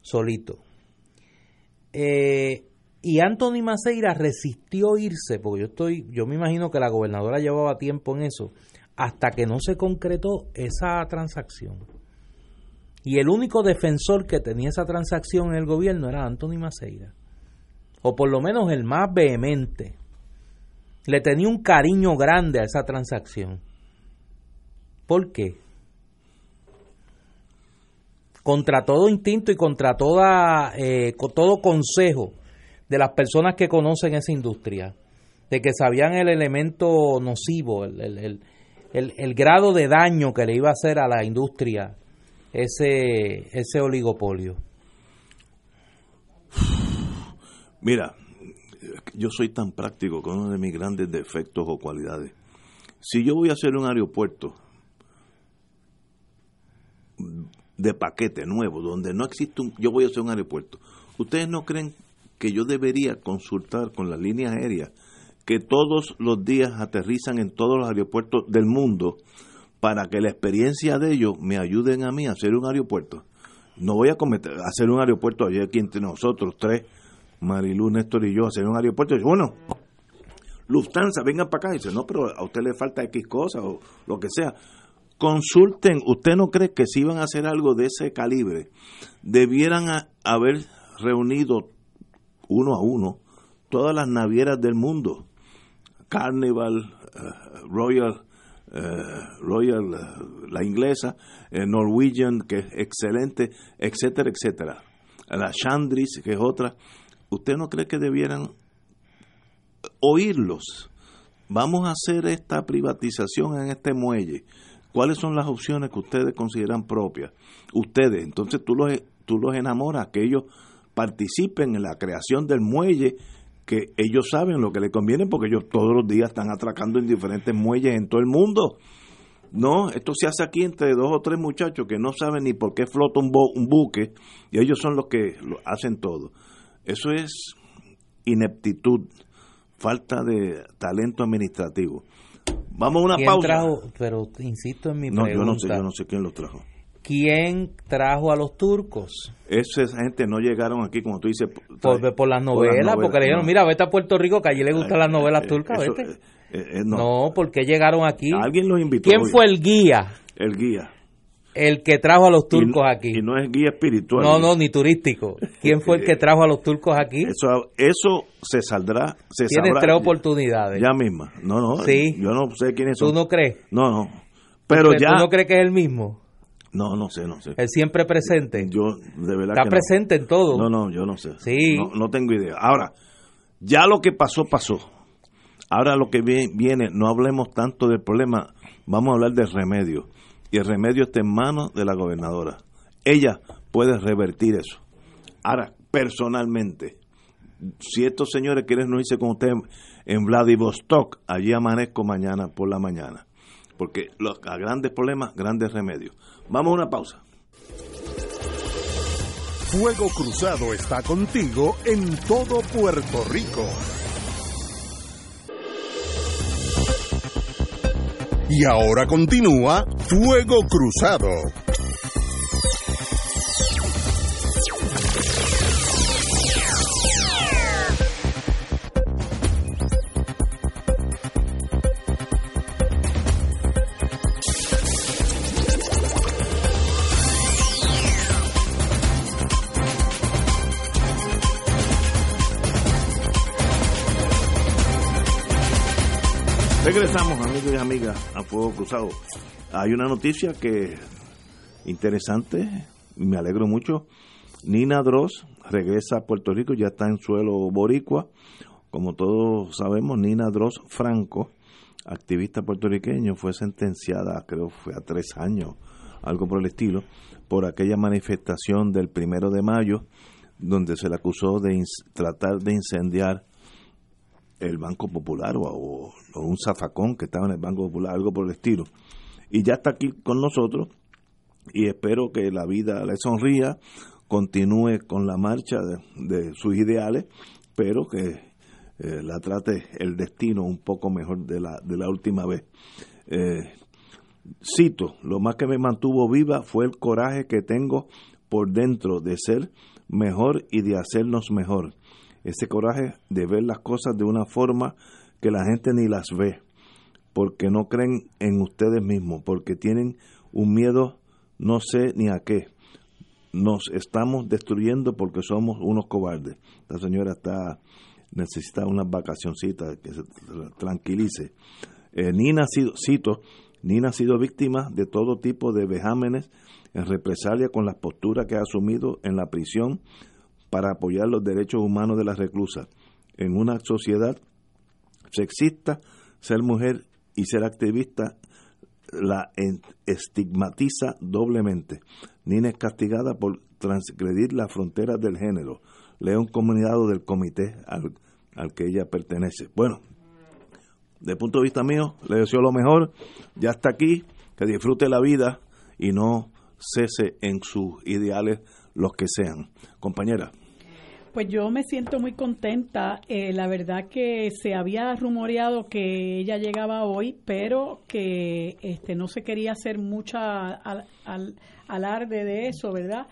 solito. Eh, y Anthony Maceira resistió irse, porque yo estoy, yo me imagino que la gobernadora llevaba tiempo en eso, hasta que no se concretó esa transacción. Y el único defensor que tenía esa transacción en el gobierno era Anthony Maceira. O por lo menos el más vehemente. Le tenía un cariño grande a esa transacción. ¿Por qué? Contra todo instinto y contra eh, todo consejo de las personas que conocen esa industria, de que sabían el elemento nocivo, el, el grado de daño que le iba a hacer a la industria ese, ese oligopolio? Mira, yo soy tan práctico con uno de mis grandes defectos o cualidades. Si yo voy a hacer un aeropuerto de paquete nuevo, donde no existe un, yo voy a hacer un aeropuerto, ¿ustedes no creen que yo debería consultar con las líneas aéreas que todos los días aterrizan en todos los aeropuertos del mundo para que la experiencia de ellos me ayuden a mí a hacer un aeropuerto? No voy a cometer, hacer un aeropuerto allí aquí entre nosotros tres, Marilu, Néstor y yo, hacer un aeropuerto. Y bueno, Lufthansa, vengan para acá. Y dice, no, pero a usted le falta X cosas o lo que sea. Consulten, ¿usted no cree que si iban a hacer algo de ese calibre, debieran haber reunido uno a uno todas las navieras del mundo? Carnival, eh, Royal, eh, Royal, eh, la inglesa, Norwegian, que es excelente, etcétera, etcétera. La Chandris, que es otra. ¿Usted no cree que debieran oírlos? Vamos a hacer esta privatización en este muelle. ¿Cuáles son las opciones que ustedes consideran propias? Ustedes, entonces tú los, tú los enamoras, que ellos participen en la creación del muelle, que ellos saben lo que les conviene, porque ellos todos los días están atracando en diferentes muelles en todo el mundo. No, esto se hace aquí entre dos o tres muchachos que no saben ni por qué flota un, un buque y ellos son los que lo hacen todo. Eso es ineptitud, falta de talento administrativo. Vamos a una pausa. Trajo, pero insisto en mi no, pregunta. Yo no sé, yo no sé quién los trajo. ¿Quién trajo a los turcos? Esa gente no llegaron aquí, como tú dices, por, por las novelas, porque le dijeron, mira, vete a Puerto Rico, que allí le gustan las novelas turcas, vete. Eh, eh, no. no, porque llegaron aquí. Alguien los invitó. ¿Quién fue el guía? El guía. El que trajo a los turcos y, aquí. Y no es guía espiritual. No, no, ni turístico. ¿Quién fue el que trajo a los turcos aquí? Eso, eso se saldrá. Se Tienes tres oportunidades. Ya misma. No, no. Sí. Yo no sé quiénes son. ¿Tú no crees? No, no. Pero ya. ¿Tú no crees que es el mismo? No, no sé, no sé. El siempre presente. Yo, de verdad. Está que presente no. en todo. No, no, yo no sé. Sí. No, no tengo idea. Ahora, ya lo que pasó, pasó. Ahora lo que viene, no hablemos tanto del problema, vamos a hablar del remedio. Y el remedio está en manos de la gobernadora. Ella puede revertir eso. Ahora, personalmente, si estos señores quieren no irse con usted en Vladivostok, allí amanezco mañana por la mañana. Porque los, grandes problemas, grandes remedios. Vamos a una pausa. Fuego Cruzado está contigo en todo Puerto Rico. Y ahora continúa Fuego Cruzado. Regresamos, amigos y amigas, a Fuego Cruzado. Hay una noticia que interesante, me alegro mucho. Nina Dross regresa a Puerto Rico, ya está en suelo boricua. Como todos sabemos, Nina Dross Franco, activista puertorriqueño, fue sentenciada, creo fue a tres años, algo por el estilo, por aquella manifestación del primero de mayo, donde se le acusó de tratar de incendiar el Banco Popular o, o, un zafacón que estaba en el Banco Popular, algo por el estilo. Y ya está aquí con nosotros y espero que la vida le sonría, continúe con la marcha de, de sus ideales, pero que eh, la trate el destino un poco mejor de la, de la última vez. Eh, cito, lo más que me mantuvo viva fue el coraje que tengo por dentro de ser mejor y de hacernos mejor ese coraje de ver las cosas de una forma que la gente ni las ve, porque no creen en ustedes mismos, porque tienen un miedo no sé ni a qué. Nos estamos destruyendo porque somos unos cobardes. La señora está necesita unas vacacioncitas que se tranquilice. Eh, Nina ha cito, Nina ha víctima de todo tipo de vejámenes en represalia con las posturas que ha asumido en la prisión para apoyar los derechos humanos de las reclusas. En una sociedad sexista, ser mujer y ser activista la estigmatiza doblemente. Nina es castigada por transgredir las fronteras del género. Leo un comunicado del comité al, al que ella pertenece. Bueno, de punto de vista mío, le deseo lo mejor, ya está aquí, que disfrute la vida y no cese en sus ideales los que sean. Compañera. Pues yo me siento muy contenta. Eh, la verdad que se había rumoreado que ella llegaba hoy, pero que este no se quería hacer mucha al, alarde de eso, ¿verdad?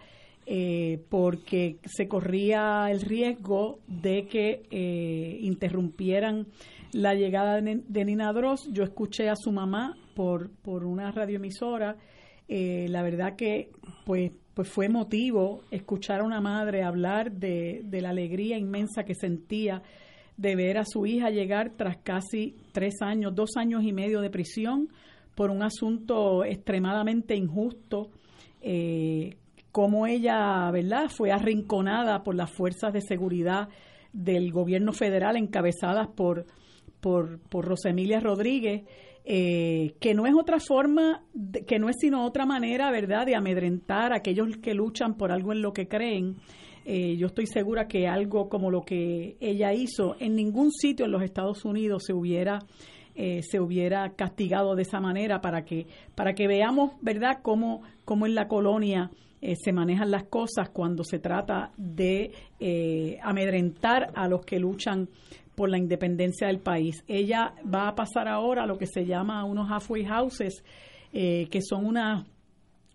Eh, porque se corría el riesgo de que eh, interrumpieran la llegada de, Nina Dross. Yo escuché a su mamá por, por una radioemisora. La verdad que, pues, pues fue emotivo escuchar a una madre hablar de, la alegría inmensa que sentía de ver a su hija llegar tras casi tres años, dos años y medio de prisión por un asunto extremadamente injusto, eh, como ella, ¿verdad?, fue arrinconada por las fuerzas de seguridad del gobierno federal encabezadas por, por, por Rosemilia Rodríguez eh, que no es otra forma, que no es sino otra manera, ¿verdad?, de amedrentar a aquellos que luchan por algo en lo que creen. Eh, yo estoy segura que algo como lo que ella hizo en ningún sitio en los Estados Unidos se hubiera eh, se hubiera castigado de esa manera para que para que veamos verdad cómo, cómo en la colonia se manejan las cosas cuando se trata de amedrentar a los que luchan por la independencia del país. Ella va a pasar ahora a lo que se llama unos halfway houses, eh, que son unas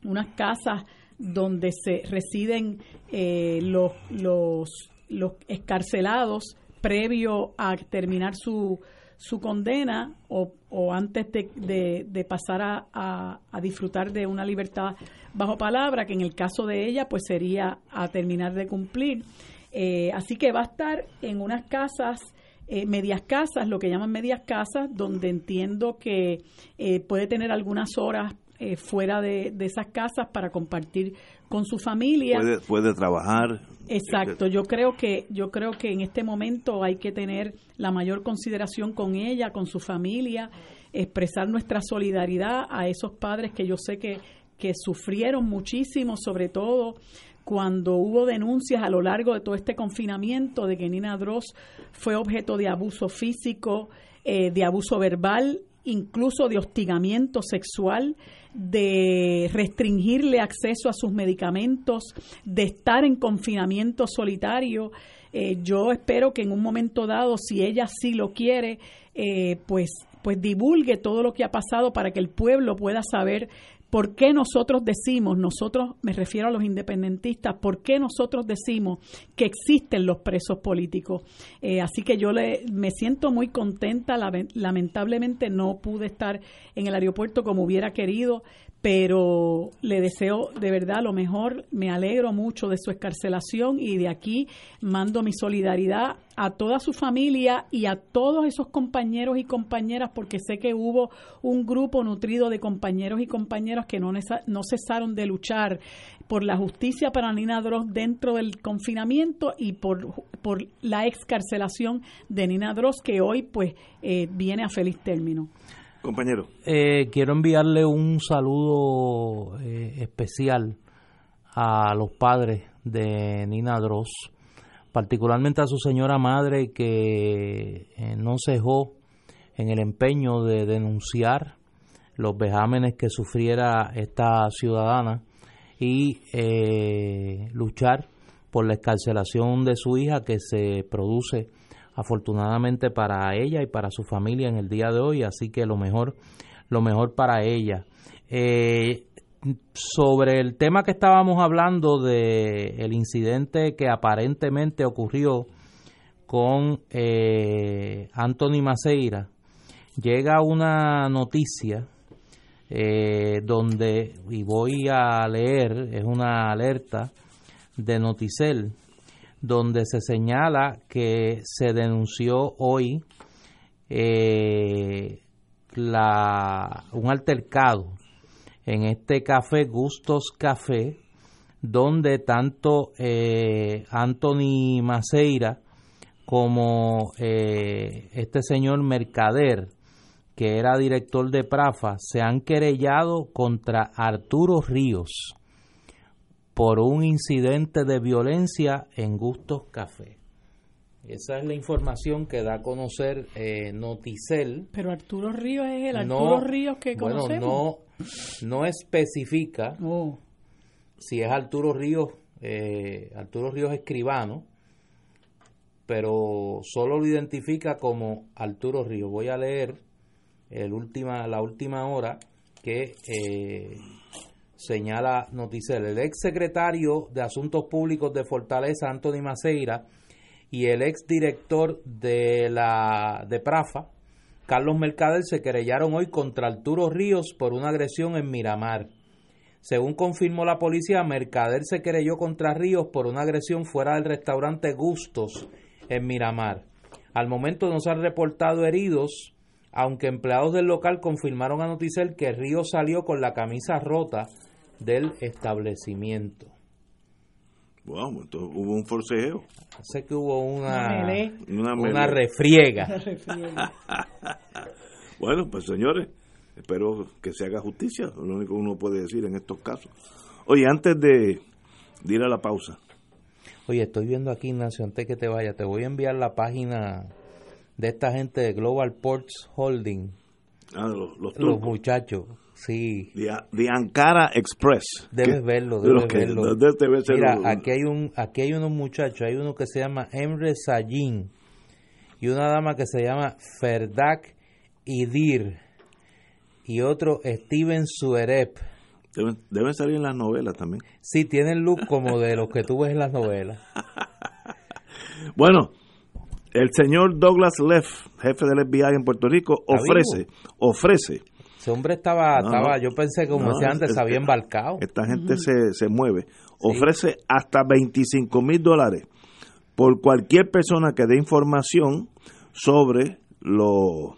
unas casas donde se residen eh, los, los, los escarcelados previo a terminar su, su condena o, o antes de, de, pasar a, a, disfrutar de una libertad bajo palabra, que en el caso de ella pues sería a terminar de cumplir. Eh, así que va a estar en unas casas eh, medias casas, lo que llaman medias casas, donde entiendo que eh, puede tener algunas horas eh, fuera de, esas casas para compartir con su familia. Puede, puede trabajar. Exacto, yo creo que yo creo que en este momento hay que tener la mayor consideración con ella, con su familia, expresar nuestra solidaridad a esos padres que yo sé que que sufrieron muchísimo, sobre todo cuando hubo denuncias a lo largo de todo este confinamiento de que Nina Dross fue objeto de abuso físico, eh, de abuso verbal, incluso de hostigamiento sexual, de restringirle acceso a sus medicamentos, de estar en confinamiento solitario. Eh, yo espero que en un momento dado, si ella sí lo quiere, eh, pues pues divulgue todo lo que ha pasado para que el pueblo pueda saber ¿Por qué nosotros decimos, nosotros, me refiero a los independentistas, por qué nosotros decimos que existen los presos políticos? Eh, así que yo le, me siento muy contenta, lamentablemente no pude estar en el aeropuerto como hubiera querido, pero le deseo de verdad lo mejor, me alegro mucho de su escarcelación y de aquí mando mi solidaridad a toda su familia y a todos esos compañeros y compañeras, porque sé que hubo un grupo nutrido de compañeros y compañeras que no, no cesaron de luchar por la justicia para Nina Dross dentro del confinamiento y por, por la excarcelación de Nina Dross, que hoy pues eh, viene a feliz término. Compañero. Eh, quiero enviarle un saludo eh, especial a los padres de Nina Dross, particularmente a su señora madre que eh, no cejó en el empeño de denunciar los vejámenes que sufriera esta ciudadana y luchar por la escarcelación de su hija que se produce afortunadamente para ella y para su familia en el día de hoy, así que lo mejor, lo mejor para ella. Eh, sobre el tema que estábamos hablando de el incidente que aparentemente ocurrió con eh, Anthony Maceira, llega una noticia eh, donde, y voy a leer, es una alerta de Noticel, donde se señala que se denunció hoy eh, un altercado en este café Gustos Café, donde tanto eh, Anthony Maceira como eh, este señor Mercader, que era director de Prafa, se han querellado contra Arturo Ríos por un incidente de violencia en Gustos Café. Esa es la información que da a conocer eh, Noticel. Pero Arturo Ríos es el Arturo Ríos que conocemos. Bueno, no, no especifica Oh, si es Arturo Ríos, eh, Arturo Ríos escribano, pero solo lo identifica como Arturo Ríos. Voy a leer el última, la última hora que eh, señala Noticel. El ex secretario de Asuntos Públicos de Fortaleza, Anthony Maceira, y el ex director de la de Prafa, Carlos Mercader, se querellaron hoy contra Arturo Ríos por una agresión en Miramar. Según confirmó la policía, Mercader se querelló contra Ríos por una agresión fuera del restaurante Gustos en Miramar. Al momento no se han reportado heridos, aunque empleados del local confirmaron a Noticel que Ríos salió con la camisa rota del establecimiento. Wow, entonces hubo un forcejeo. Sé que hubo una, Una refriega. Bueno, pues señores, espero que se haga justicia, lo único que uno puede decir en estos casos. Oye, antes de, de ir a la pausa, Oye, estoy viendo aquí, Ignacio, antes que te vaya, te voy a enviar la página de esta gente de Global Ports Holding, ah, los, los los muchachos. Sí, de, de Ankara Express. debes que- verlo, de los debes que- verlo. de- debe ser Mira, un- aquí hay un, aquí hay unos muchachos, hay uno que se llama Emre Sayin y una dama que se llama Ferdak Idir y otro Steven Suerep. deben, deben salir en las novelas también. Sí, tienen look como de los que tú ves en las novelas. Bueno, el señor Douglas Leff, jefe del FBI en Puerto Rico, ¿Está ofrece, ofrece, Ese hombre estaba, No, estaba no. yo pensé como No, decía es- antes, es se había que- embarcado. esta gente se, se mueve, ofrece hasta 25 mil dólares por cualquier persona que dé información sobre lo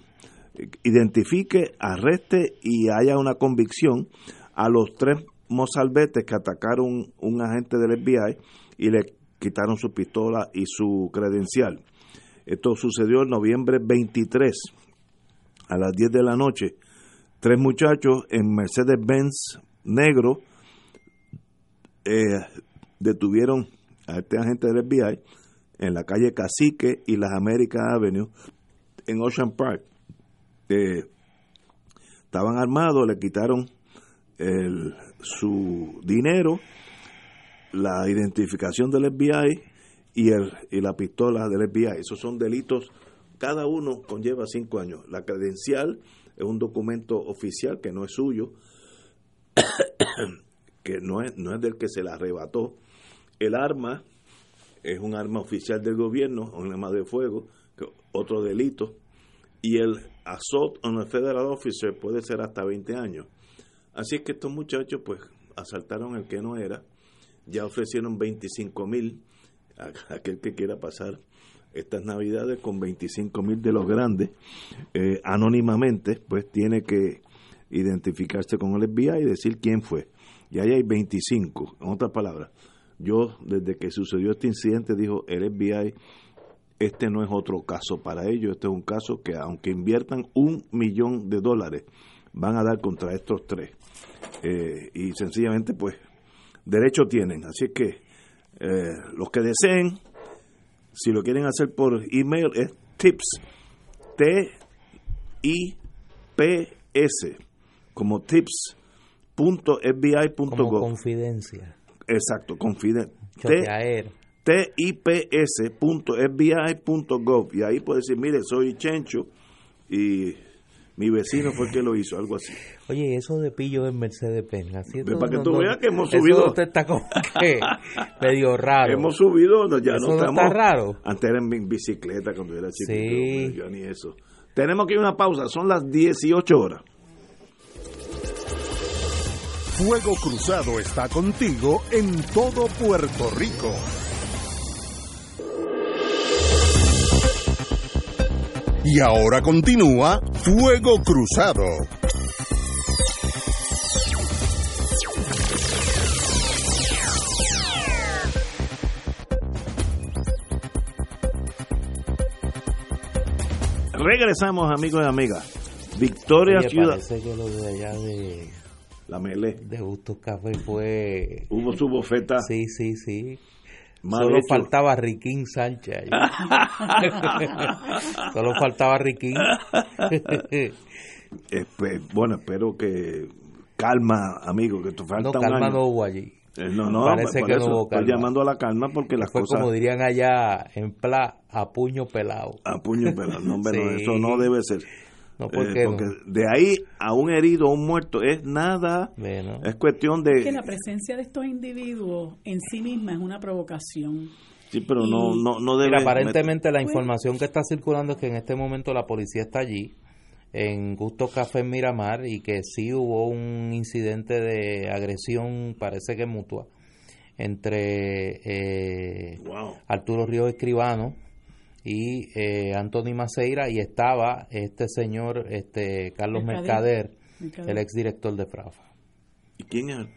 identifique, arreste y haya una convicción a los tres mozalbetes que atacaron un agente del FBI y le quitaron su pistola y su credencial. Esto sucedió en noviembre 23 a las 10 de la noche. Tres muchachos en Mercedes-Benz negro eh, detuvieron a este agente del FBI en la calle Cacique y las American Avenue en Ocean Park. Eh, estaban armados, le quitaron su dinero, la identificación del FBI y, el, y la pistola del FBI. Esos son delitos, cada uno conlleva cinco años. La credencial es un documento oficial que no es suyo, que no es, no es del que se la arrebató. El arma es un arma oficial del gobierno, un arma de fuego, otro delito. Y el assault on a federal officer puede ser hasta 20 años. Así es que estos muchachos pues asaltaron el que no era, ya ofrecieron 25 mil a aquel que quiera pasar estas navidades con 25 mil de los grandes eh, anónimamente pues tiene que identificarse con el FBI y decir quién fue. Y ahí hay 25 en otras palabras yo desde que sucedió este incidente dijo el FBI este no es otro caso para ellos este es un caso que aunque inviertan un millón de dólares van a dar contra estos tres. Eh, y sencillamente pues derecho tienen. Así que eh, los que deseen si lo quieren hacer por email es tips t i p s como tips punto como fbi.gov confidencia. exacto confiden t Choteaer. tips.fbi.gov y ahí puede decir mire soy Chencho y mi vecino fue el que lo hizo algo así Oye, eso de pillo en Mercedes-Benz. así eso para que tú no- veas que hemos eso subido. usted está como que medio raro. hemos subido no, ya Eso no no estamos está raro. antes era en mi bicicleta cuando era chiquito Sí. yo ni eso tenemos que ir a una pausa son las 18 horas Fuego Cruzado está contigo en todo Puerto Rico. Y ahora continúa Fuego Cruzado. regresamos amigos y amigas Victoria Oye, Ciudad parece que lo de allá de, la mele de Bustos Café fue... hubo su bofeta Sí, sí, sí. Solo hecho. faltaba Riquín Sánchez. Solo faltaba Riquín. Bueno, espero que calma, amigo, que te falta no, un calma año. no hubo allí. Eh, no, no, Parece que no hubo estoy calma. llamando a la calma porque las Fue cosas como dirían allá en Pla, a puño pelado. a puño pelado. No, no, Sí. eso no debe ser. No, ¿por Eh, no? porque de ahí a un herido o un muerto es nada, Bueno. es cuestión que de... la presencia de estos individuos en sí misma es una provocación. Sí, pero no, y- no, no debe... Mira, aparentemente la Pues- información que está circulando es que en este momento la policía está allí, en Gusto Café en Miramar, y que sí hubo un incidente de agresión, parece que mutua, entre eh, Wow. Arturo Ríos Escribano y eh, Anthony Maceira, y estaba este señor, este Carlos Mercader. Mercader, el exdirector de Frafa. ¿Y quién es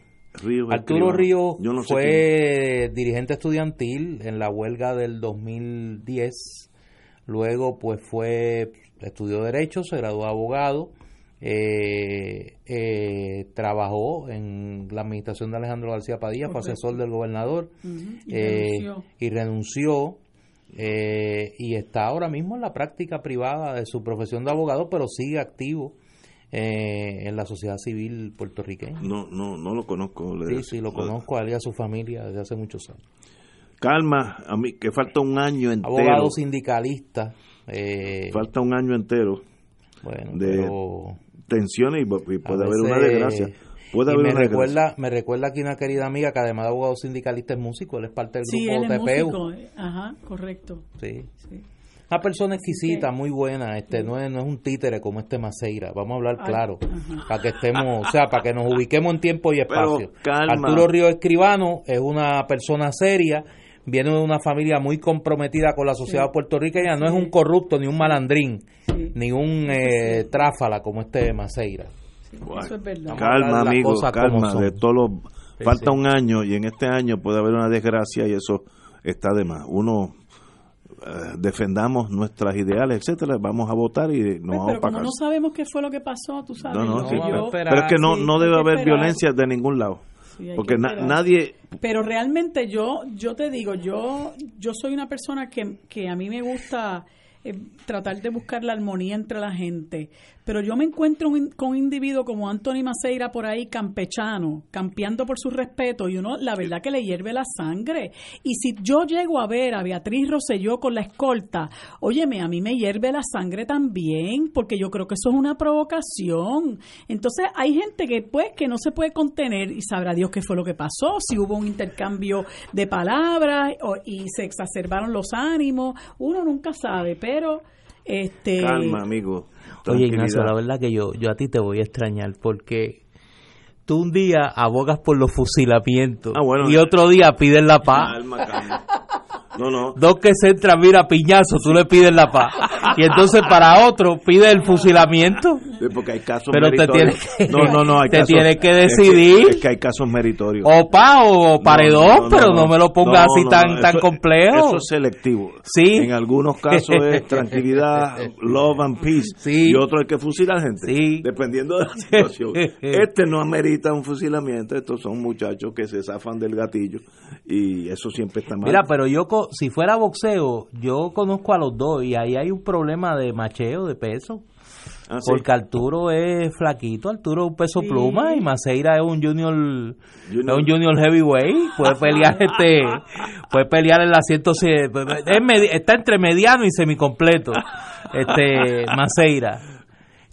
Ríos? Arturo? Ríos Yo no fue dirigente estudiantil en la huelga del 2010. Luego, pues fue, estudió Derecho, se graduó de abogado, eh, eh, trabajó en la administración de Alejandro García Padilla, fue asesor del gobernador y eh, renunció. y renunció eh, y está ahora mismo en la práctica privada de su profesión de abogado, pero sigue activo eh, en la sociedad civil puertorriqueña. No, no, no lo conozco. le- Sí, sí, lo conozco a él y a su familia desde hace muchos años. Calma, a mí, que falta un año entero. Abogado sindicalista, eh, Falta un año entero. bueno, de- pero Tensiones y, y puede haber una desgracia. Puede y haber me una recuerda, me recuerda que una querida amiga que además de abogado sindicalista es músico, él es parte del Sí, grupo él es músico. eh, Ajá, correcto. Sí. Sí. Una persona exquisita, muy buena, este no es, no es un títere como este Maceira, vamos a hablar claro, para que estemos, o sea, para que nos ubiquemos en tiempo y Pero, espacio. calma. Arturo Río Escribano es una persona seria, viene de una familia muy comprometida con la sociedad Sí. puertorriqueña, no es un corrupto, ni un malandrín, Sí. ni un eh, tráfala como este Maceira. Sí. Eso es verdad. Calma, amigo, calma. De todos los, Sí, falta un año y en este año puede haber una desgracia y eso está de más. Uno eh, defendamos nuestras ideales, etcétera, vamos a votar y nos Pues, vamos pero para como no sabemos qué fue lo que pasó, tú sabes. No, no, sí, pero, esperar. pero es que no, Sí, no debe haber esperar. violencia de ningún lado. Porque na- nadie, Pero realmente yo, yo te digo, yo, yo soy una persona que, que a mí me gusta eh, tratar de buscar la armonía entre la gente. Pero yo me encuentro un- con un individuo como Anthony Maceira por ahí campechano, campeando por su respeto, y uno, la verdad que le hierve la sangre. Y si yo llego a ver a Beatriz Rosselló con la escolta, óyeme, a mí me hierve la sangre también, porque yo creo que eso es una provocación. Entonces hay gente que pues que no se puede contener y sabrá Dios qué fue lo que pasó, si hubo un intercambio de palabras o- y se exacerbaron los ánimos, uno nunca sabe, pero este calma, amigo. Oye, Ignacio, la verdad que yo, yo a ti te voy a extrañar porque tú un día abogas por los fusilamientos Ah, bueno. y otro día pides la paz. Calma, calma. No, no. Dos que se entran, mira, piñazo, tú le pides la paz. Y entonces para otro pide el fusilamiento. Sí, Porque hay casos Pero te meritorios. tienes que- no, no, no, hay te casos- tienes que es decidir. Es que, hay casos meritorios. O pa o paredón, No, no, no, pero no, me lo pongas No, así no, tan, no, tan eso- complejo. Eso es selectivo. Sí. En algunos casos es tranquilidad, love and peace. Sí. Y otro es que fusilar gente. Sí. Dependiendo de la situación. Este no amerita un fusilamiento. Estos son muchachos que se zafan del gatillo. Y eso siempre está mal. Mira, pero yo, co- si fuera boxeo, yo conozco a los dos y ahí hay un problema de macheo, de peso. Ah, sí. Porque Arturo es flaquito, Arturo es un peso Sí. pluma y Maceira es un junior, Junior. es un junior heavyweight, puede pelear este, puede pelear en la 107, es está entre mediano y semicompleto, este Maceira.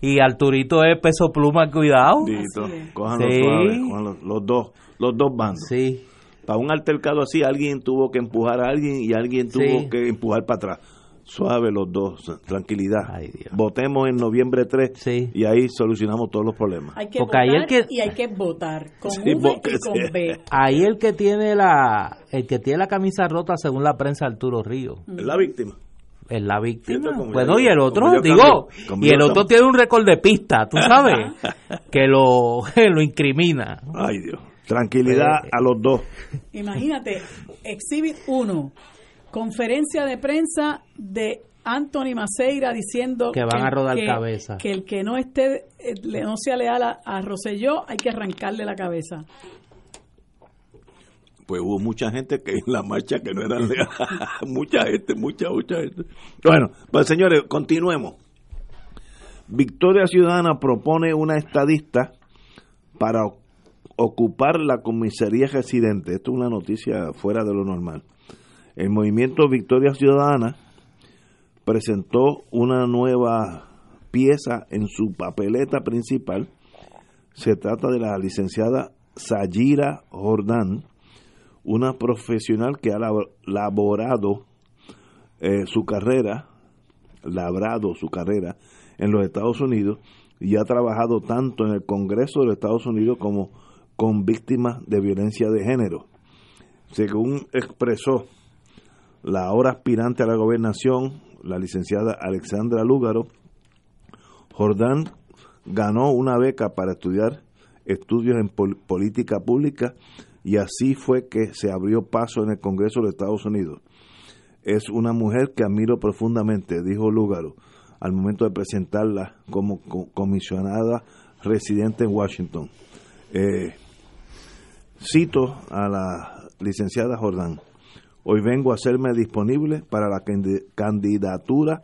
Y Arturito es peso pluma, cuidado. Dito, Sí. suave, los dos, los dos bandos. Sí. Para un altercado así, alguien tuvo que empujar a alguien y alguien tuvo Sí. que empujar para atrás. Suave los dos, tranquilidad. Ay, Dios. Votemos en noviembre 3 Sí. y ahí solucionamos todos los problemas. hay que Porque ahí votar el que- y hay que votar con Sí, V y con sí. B. Ahí el que tiene la, el que tiene la camisa rota según la prensa Arturo Río. Es la víctima. es la víctima. Bueno, y el otro, yo digo, y el otro tiene un récord de pista, tú sabes, que lo, lo incrimina. Ay Dios. Tranquilidad Eh, a los dos. Imagínate, Exhibit 1, conferencia de prensa de Anthony Maceira diciendo Que van a rodar que- cabeza. Que el que no esté, eh, le- no sea leal a, a Rosselló, hay que arrancarle la cabeza. Pues hubo mucha gente que en la marcha que no era legal. mucha gente, mucha, mucha gente. Bueno, pues señores, continuemos. Victoria Ciudadana propone una estadista para ocupar la comisaría residente. Esto es una noticia fuera de lo normal. El movimiento Victoria Ciudadana presentó una nueva pieza en su papeleta principal. Se trata de la licenciada Sayira Jordán, una profesional que ha laborado eh, su carrera, labrado su carrera en los Estados Unidos y ha trabajado tanto en el Congreso de los Estados Unidos como con víctimas de violencia de género. Según expresó la ahora aspirante a la gobernación, la licenciada Alexandra Lúgaro, Jordán ganó una beca para estudiar estudios en política pública y así fue que se abrió paso en el Congreso de Estados Unidos. Es una mujer que admiro profundamente, dijo Lúgaro al momento de presentarla como comisionada residente en Washington. Eh, cito a la licenciada Jordán. Hoy vengo a hacerme disponible para la candidatura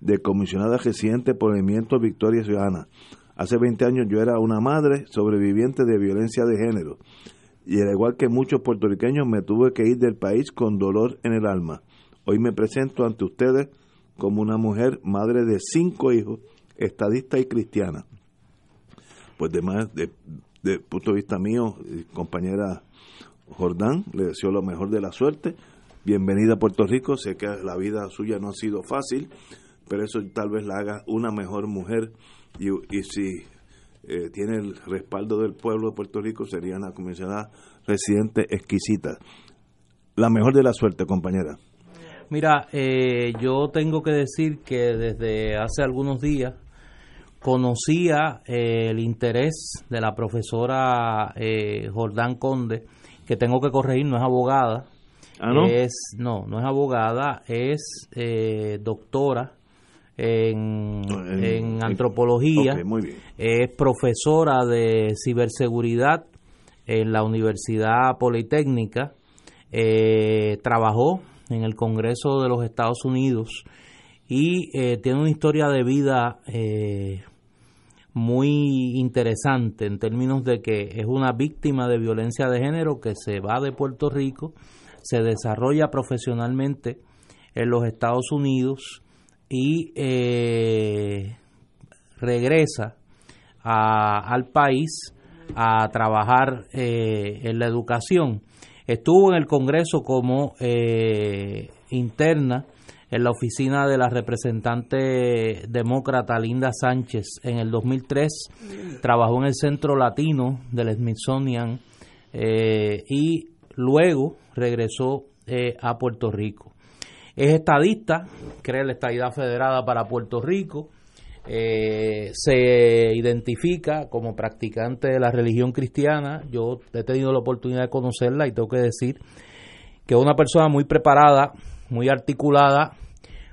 de comisionada residente por el movimiento Victoria Ciudadana. Hace 20 años yo era una madre sobreviviente de violencia de género y al igual que muchos puertorriqueños me tuve que ir del país con dolor en el alma. Hoy me presento ante ustedes como una mujer madre de cinco hijos, estadista y cristiana. Pues además, de, de punto de vista mío, compañera Jordán, le deseo lo mejor de la suerte. Bienvenida a Puerto Rico. Sé que la vida suya no ha sido fácil, pero eso tal vez la haga una mejor mujer. Y, y si eh, tiene el respaldo del pueblo de Puerto Rico, sería una comisionada residente exquisita. La mejor de la suerte, compañera. Mira, eh, yo tengo que decir que desde hace algunos días conocía eh, el interés de la profesora eh, Jordán Conde, que tengo que corregir, no es abogada. ¿Ah, no? Es, no, no es abogada, es doctora en, en, antropología, es profesora de ciberseguridad en la Universidad Politécnica, trabajó en el Congreso de los Estados Unidos y eh, tiene una historia de vida eh, muy interesante en términos de que es una víctima de violencia de género que se va de Puerto Rico, se desarrolla profesionalmente en los Estados Unidos y eh, regresa al país a trabajar en la educación. Estuvo en el Congreso como eh, interna en la oficina de la representante demócrata Linda Sánchez en el 2003. Trabajó en el Centro Latino del Smithsonian eh, y luego regresó eh, a Puerto Rico. Es estadista, cree la estadidad federada para Puerto Rico eh, se identifica como practicante de la religión cristiana. Yo he tenido la oportunidad de conocerla y tengo que decir que es una persona muy preparada, muy articulada,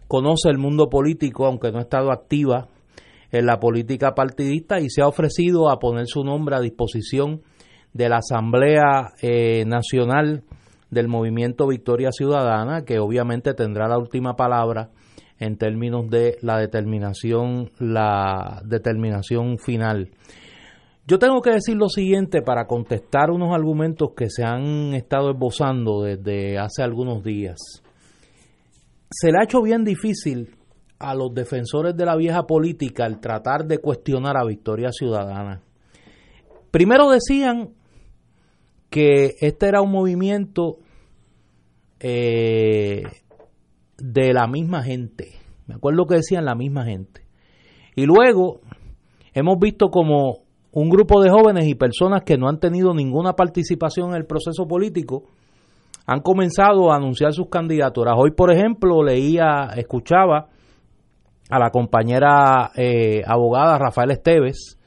conoce el mundo político, aunque no ha estado activa en la política partidista y se ha ofrecido a poner su nombre a disposición de la Asamblea eh, Nacional del Movimiento Victoria Ciudadana, que obviamente tendrá la última palabra en términos de la determinación, la determinación final. Yo tengo que decir lo siguiente para contestar unos argumentos que se han estado esbozando desde hace algunos días. Se le ha hecho bien difícil a los defensores de la vieja política el tratar de cuestionar a Victoria Ciudadana. Primero decían que este era un movimiento eh, de la misma gente. Me acuerdo que decían la misma gente. Y luego hemos visto como un grupo de jóvenes y personas que no han tenido ninguna participación en el proceso político han comenzado a anunciar sus candidaturas. Hoy, por ejemplo, leía, escuchaba a la compañera eh, abogada Rafael Esteves,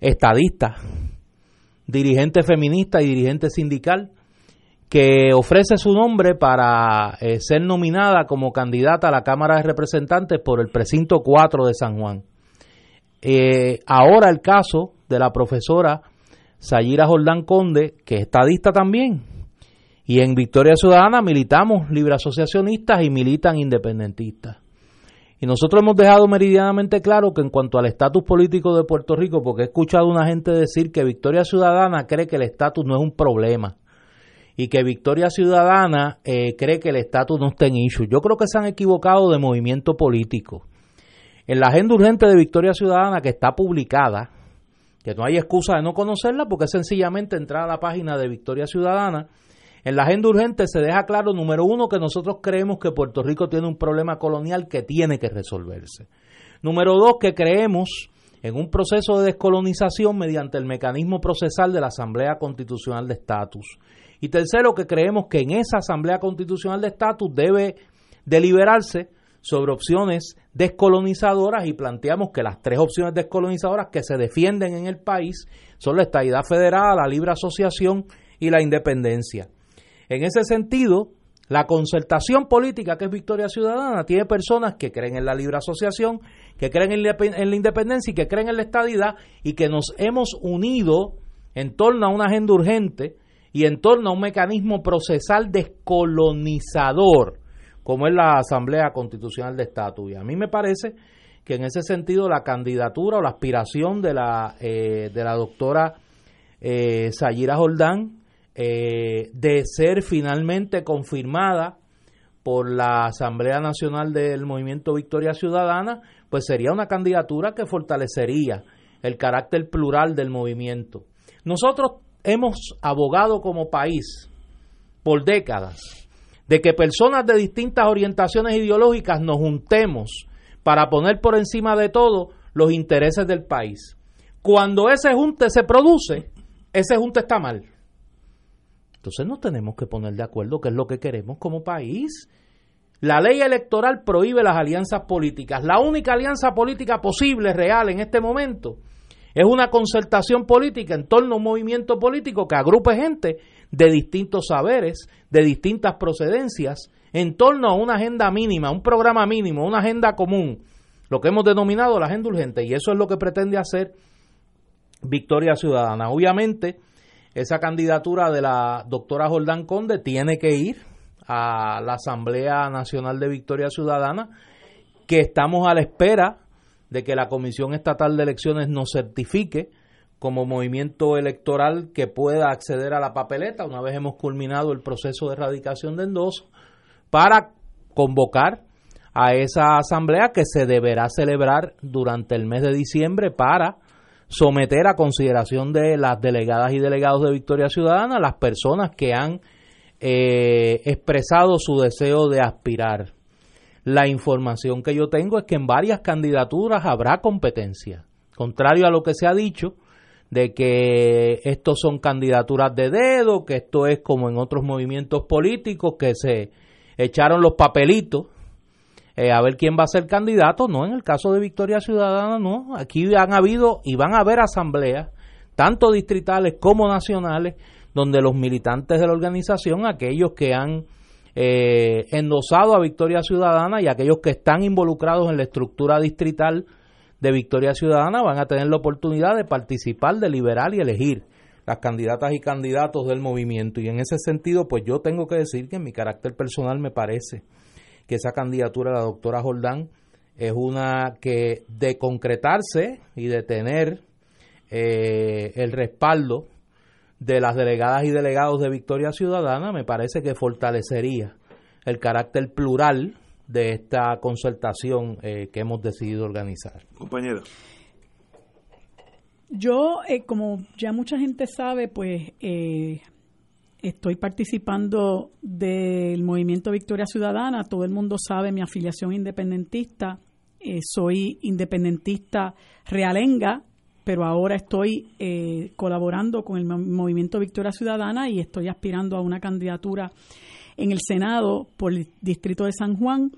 estadista, dirigente feminista y dirigente sindical, que ofrece su nombre para eh, ser nominada como candidata a la Cámara de Representantes por el precinto 4 de San Juan. Eh, ahora el caso de la profesora Sayira Jordán Conde, que es estadista también, Y en Victoria Ciudadana militamos libre asociacionistas y militan independentistas. Y nosotros hemos dejado meridianamente claro que en cuanto al estatus político de Puerto Rico, porque he escuchado a una gente decir que Victoria Ciudadana cree que el estatus no es un problema y que Victoria Ciudadana eh, cree que el estatus no está en issue. Yo creo que se han equivocado de movimiento político. En la agenda urgente de Victoria Ciudadana que está publicada, que no hay excusa de no conocerla porque es sencillamente entrar a la página de Victoria Ciudadana, en la agenda urgente se deja claro, número uno, que nosotros creemos que Puerto Rico tiene un problema colonial que tiene que resolverse. Número dos, que creemos en un proceso de descolonización mediante el mecanismo procesal de la Asamblea Constitucional de Estatus. Y tercero, que creemos que en esa Asamblea Constitucional de Estatus debe deliberarse sobre opciones descolonizadoras y planteamos que las tres opciones descolonizadoras que se defienden en el país son la estabilidad federal, la libre asociación y la independencia. En ese sentido, la concertación política que es Victoria Ciudadana tiene personas que creen en la libre asociación, que creen en la independencia y que creen en la estadidad y que nos hemos unido en torno a una agenda urgente y en torno a un mecanismo procesal descolonizador como es la Asamblea Constitucional de Estatus. Y a mí me parece que en ese sentido la candidatura o la aspiración de la, eh, de la doctora eh, Sayira Jordán eh, de ser finalmente confirmada por la Asamblea Nacional del Movimiento Victoria Ciudadana, pues sería una candidatura que fortalecería el carácter plural del movimiento. Nosotros hemos abogado como país por décadas de que personas de distintas orientaciones ideológicas nos juntemos para poner por encima de todo los intereses del país. Cuando ese junte se produce, ese junte está mal. Entonces nos tenemos que poner de acuerdo qué es lo que queremos como país. La ley electoral prohíbe las alianzas políticas. La única alianza política posible, real en este momento, es una concertación política en torno a un movimiento político que agrupe gente de distintos saberes, de distintas procedencias, en torno a una agenda mínima, un programa mínimo, una agenda común, lo que hemos denominado la agenda urgente, y eso es lo que pretende hacer Victoria Ciudadana. Obviamente, esa candidatura de la doctora Jordán Conde tiene que ir a la Asamblea Nacional de Victoria Ciudadana, que estamos a la espera de que la Comisión Estatal de Elecciones nos certifique como movimiento electoral que pueda acceder a la papeleta una vez hemos culminado el proceso de erradicación de endoso para convocar a esa asamblea que se deberá celebrar durante el mes de diciembre para someter a consideración de las delegadas y delegados de Victoria Ciudadana las personas que han eh, expresado su deseo de aspirar. La información que yo tengo es que en varias candidaturas habrá competencia. Contrario a lo que se ha dicho, de que estos son candidaturas de dedo, que esto es como en otros movimientos políticos que se echaron los papelitos eh, a ver quién va a ser candidato. No, en el caso de Victoria Ciudadana, no. Aquí han habido y van a haber asambleas, tanto distritales como nacionales, donde los militantes de la organización, aquellos que han eh, endosado a Victoria Ciudadana y aquellos que están involucrados en la estructura distrital, de Victoria Ciudadana van a tener la oportunidad de participar, de liberar y elegir las candidatas y candidatos del movimiento. Y en ese sentido, pues yo tengo que decir que en mi carácter personal me parece que esa candidatura de la doctora Jordán es una que de concretarse y de tener eh, el respaldo de las delegadas y delegados de Victoria Ciudadana, me parece que fortalecería el carácter plural de esta concertación eh, que hemos decidido organizar. Compañero. Yo, eh, como ya mucha gente sabe, pues eh, estoy participando del movimiento Victoria Ciudadana. Todo el mundo sabe mi afiliación independentista. soy independentista realenga, pero ahora estoy colaborando con el movimiento Victoria Ciudadana y estoy aspirando a una candidatura en el Senado por el Distrito de San Juan.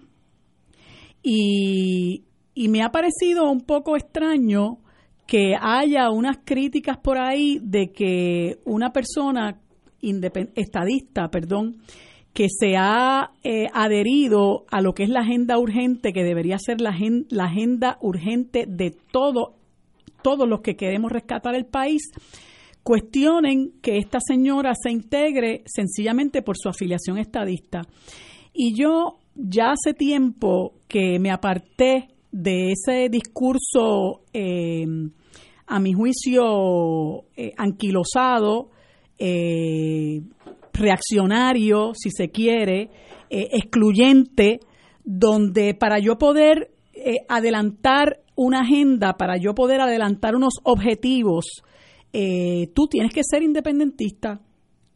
Y, me ha parecido un poco extraño que haya unas críticas por ahí de que una persona estadista, perdón, que se ha eh, adherido a lo que es la agenda urgente, que debería ser la, agenda urgente de todo, todos los que queremos rescatar el país, cuestionen que esta señora se integre sencillamente por su afiliación estadista. Y yo ya hace tiempo que me aparté de ese discurso, eh, a mi juicio, eh, anquilosado, eh, reaccionario, si se quiere, excluyente, donde para yo poder adelantar una agenda, para yo poder adelantar unos objetivos, tú tienes que ser independentista.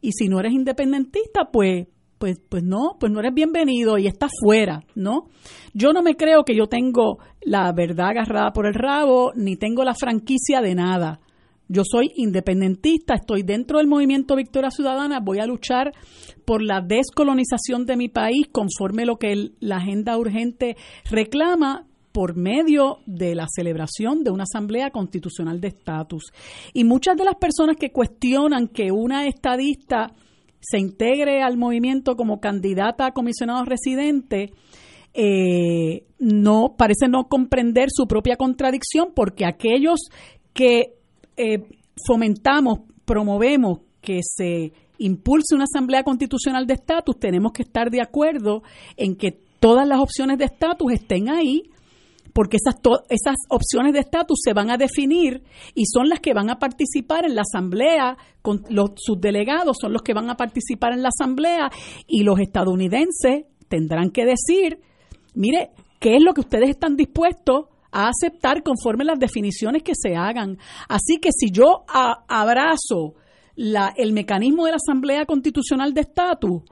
Y si no eres independentista, pues pues, pues no, pues no eres bienvenido y estás fuera, ¿no? Yo no me creo que yo tengo la verdad agarrada por el rabo, ni tengo la franquicia de nada. Yo soy independentista, estoy dentro del movimiento Victoria Ciudadana, voy a luchar por la descolonización de mi país conforme lo que la agenda urgente reclama por medio de la celebración de una asamblea constitucional de estatus. Y muchas de las personas que cuestionan que una estadista se integre al movimiento como candidata a comisionado residente, eh, no parece no comprender su propia contradicción porque aquellos que eh, fomentamos, promovemos que se impulse una asamblea constitucional de estatus, tenemos que estar de acuerdo en que todas las opciones de estatus estén ahí porque esas, esas opciones de estatus se van a definir y son las que van a participar en la asamblea, con los, sus delegados son los que van a participar en la asamblea y los estadounidenses tendrán que decir, mire, ¿qué es lo que ustedes están dispuestos a aceptar conforme las definiciones que se hagan? Así que si yo abrazo el mecanismo de la Asamblea Constitucional de Estatus,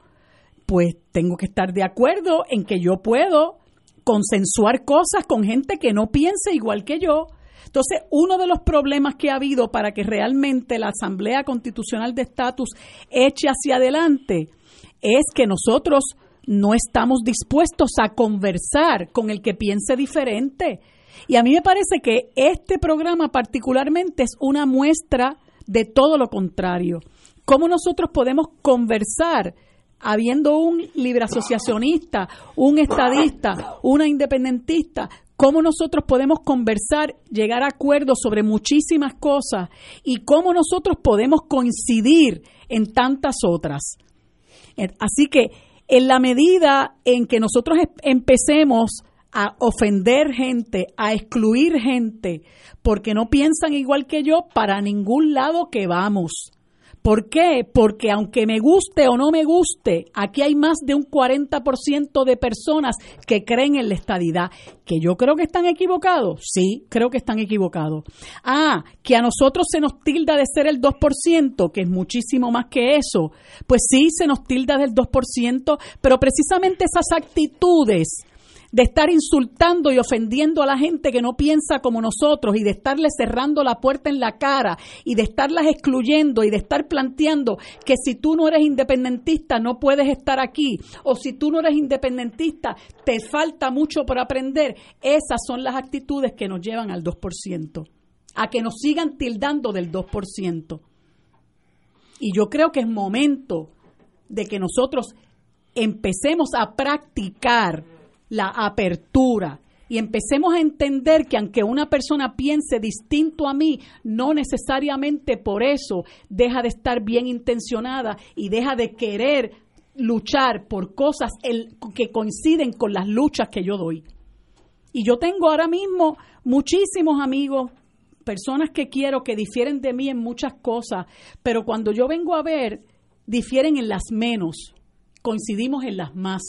pues tengo que estar de acuerdo en que yo puedo consensuar cosas con gente que no piense igual que yo. Entonces, uno de los problemas que ha habido para que realmente la Asamblea Constitucional de Estatus eche hacia adelante es que nosotros no estamos dispuestos a conversar con el que piense diferente. Y a mí me parece que este programa particularmente es una muestra de todo lo contrario. ¿Cómo nosotros podemos conversar habiendo un libre asociacionista, un estadista, una independentista, cómo nosotros podemos conversar, llegar a acuerdos sobre muchísimas cosas y cómo nosotros podemos coincidir en tantas otras. Eh, así que en la medida en que nosotros empecemos a ofender gente, a excluir gente, porque no piensan igual que yo, para ningún lado que vamos. ¿Por qué? Porque aunque me guste o no me guste, aquí hay más de un 40% de personas que creen en la estadidad. ¿Que yo creo que están equivocados? Sí, creo que están equivocados. Ah, que a nosotros se nos tilda de ser el 2%, que es muchísimo más que eso. Pues sí, se nos tilda del 2%, pero precisamente esas actitudes de estar insultando y ofendiendo a la gente que no piensa como nosotros y de estarle cerrando la puerta en la cara y de estarlas excluyendo y de estar planteando que si tú no eres independentista no puedes estar aquí o si tú no eres independentista te falta mucho por aprender, esas son las actitudes que nos llevan al 2%, a que nos sigan tildando del 2%. Y yo creo que es momento de que nosotros empecemos a practicar la apertura. Y empecemos a entender que aunque una persona piense distinto a mí, no necesariamente por eso deja de estar bien intencionada y deja de querer luchar por cosas que coinciden con las luchas que yo doy. Y yo tengo ahora mismo muchísimos amigos, personas que quiero que difieren de mí en muchas cosas, pero cuando yo vengo a ver, difieren en las menos, coincidimos en las más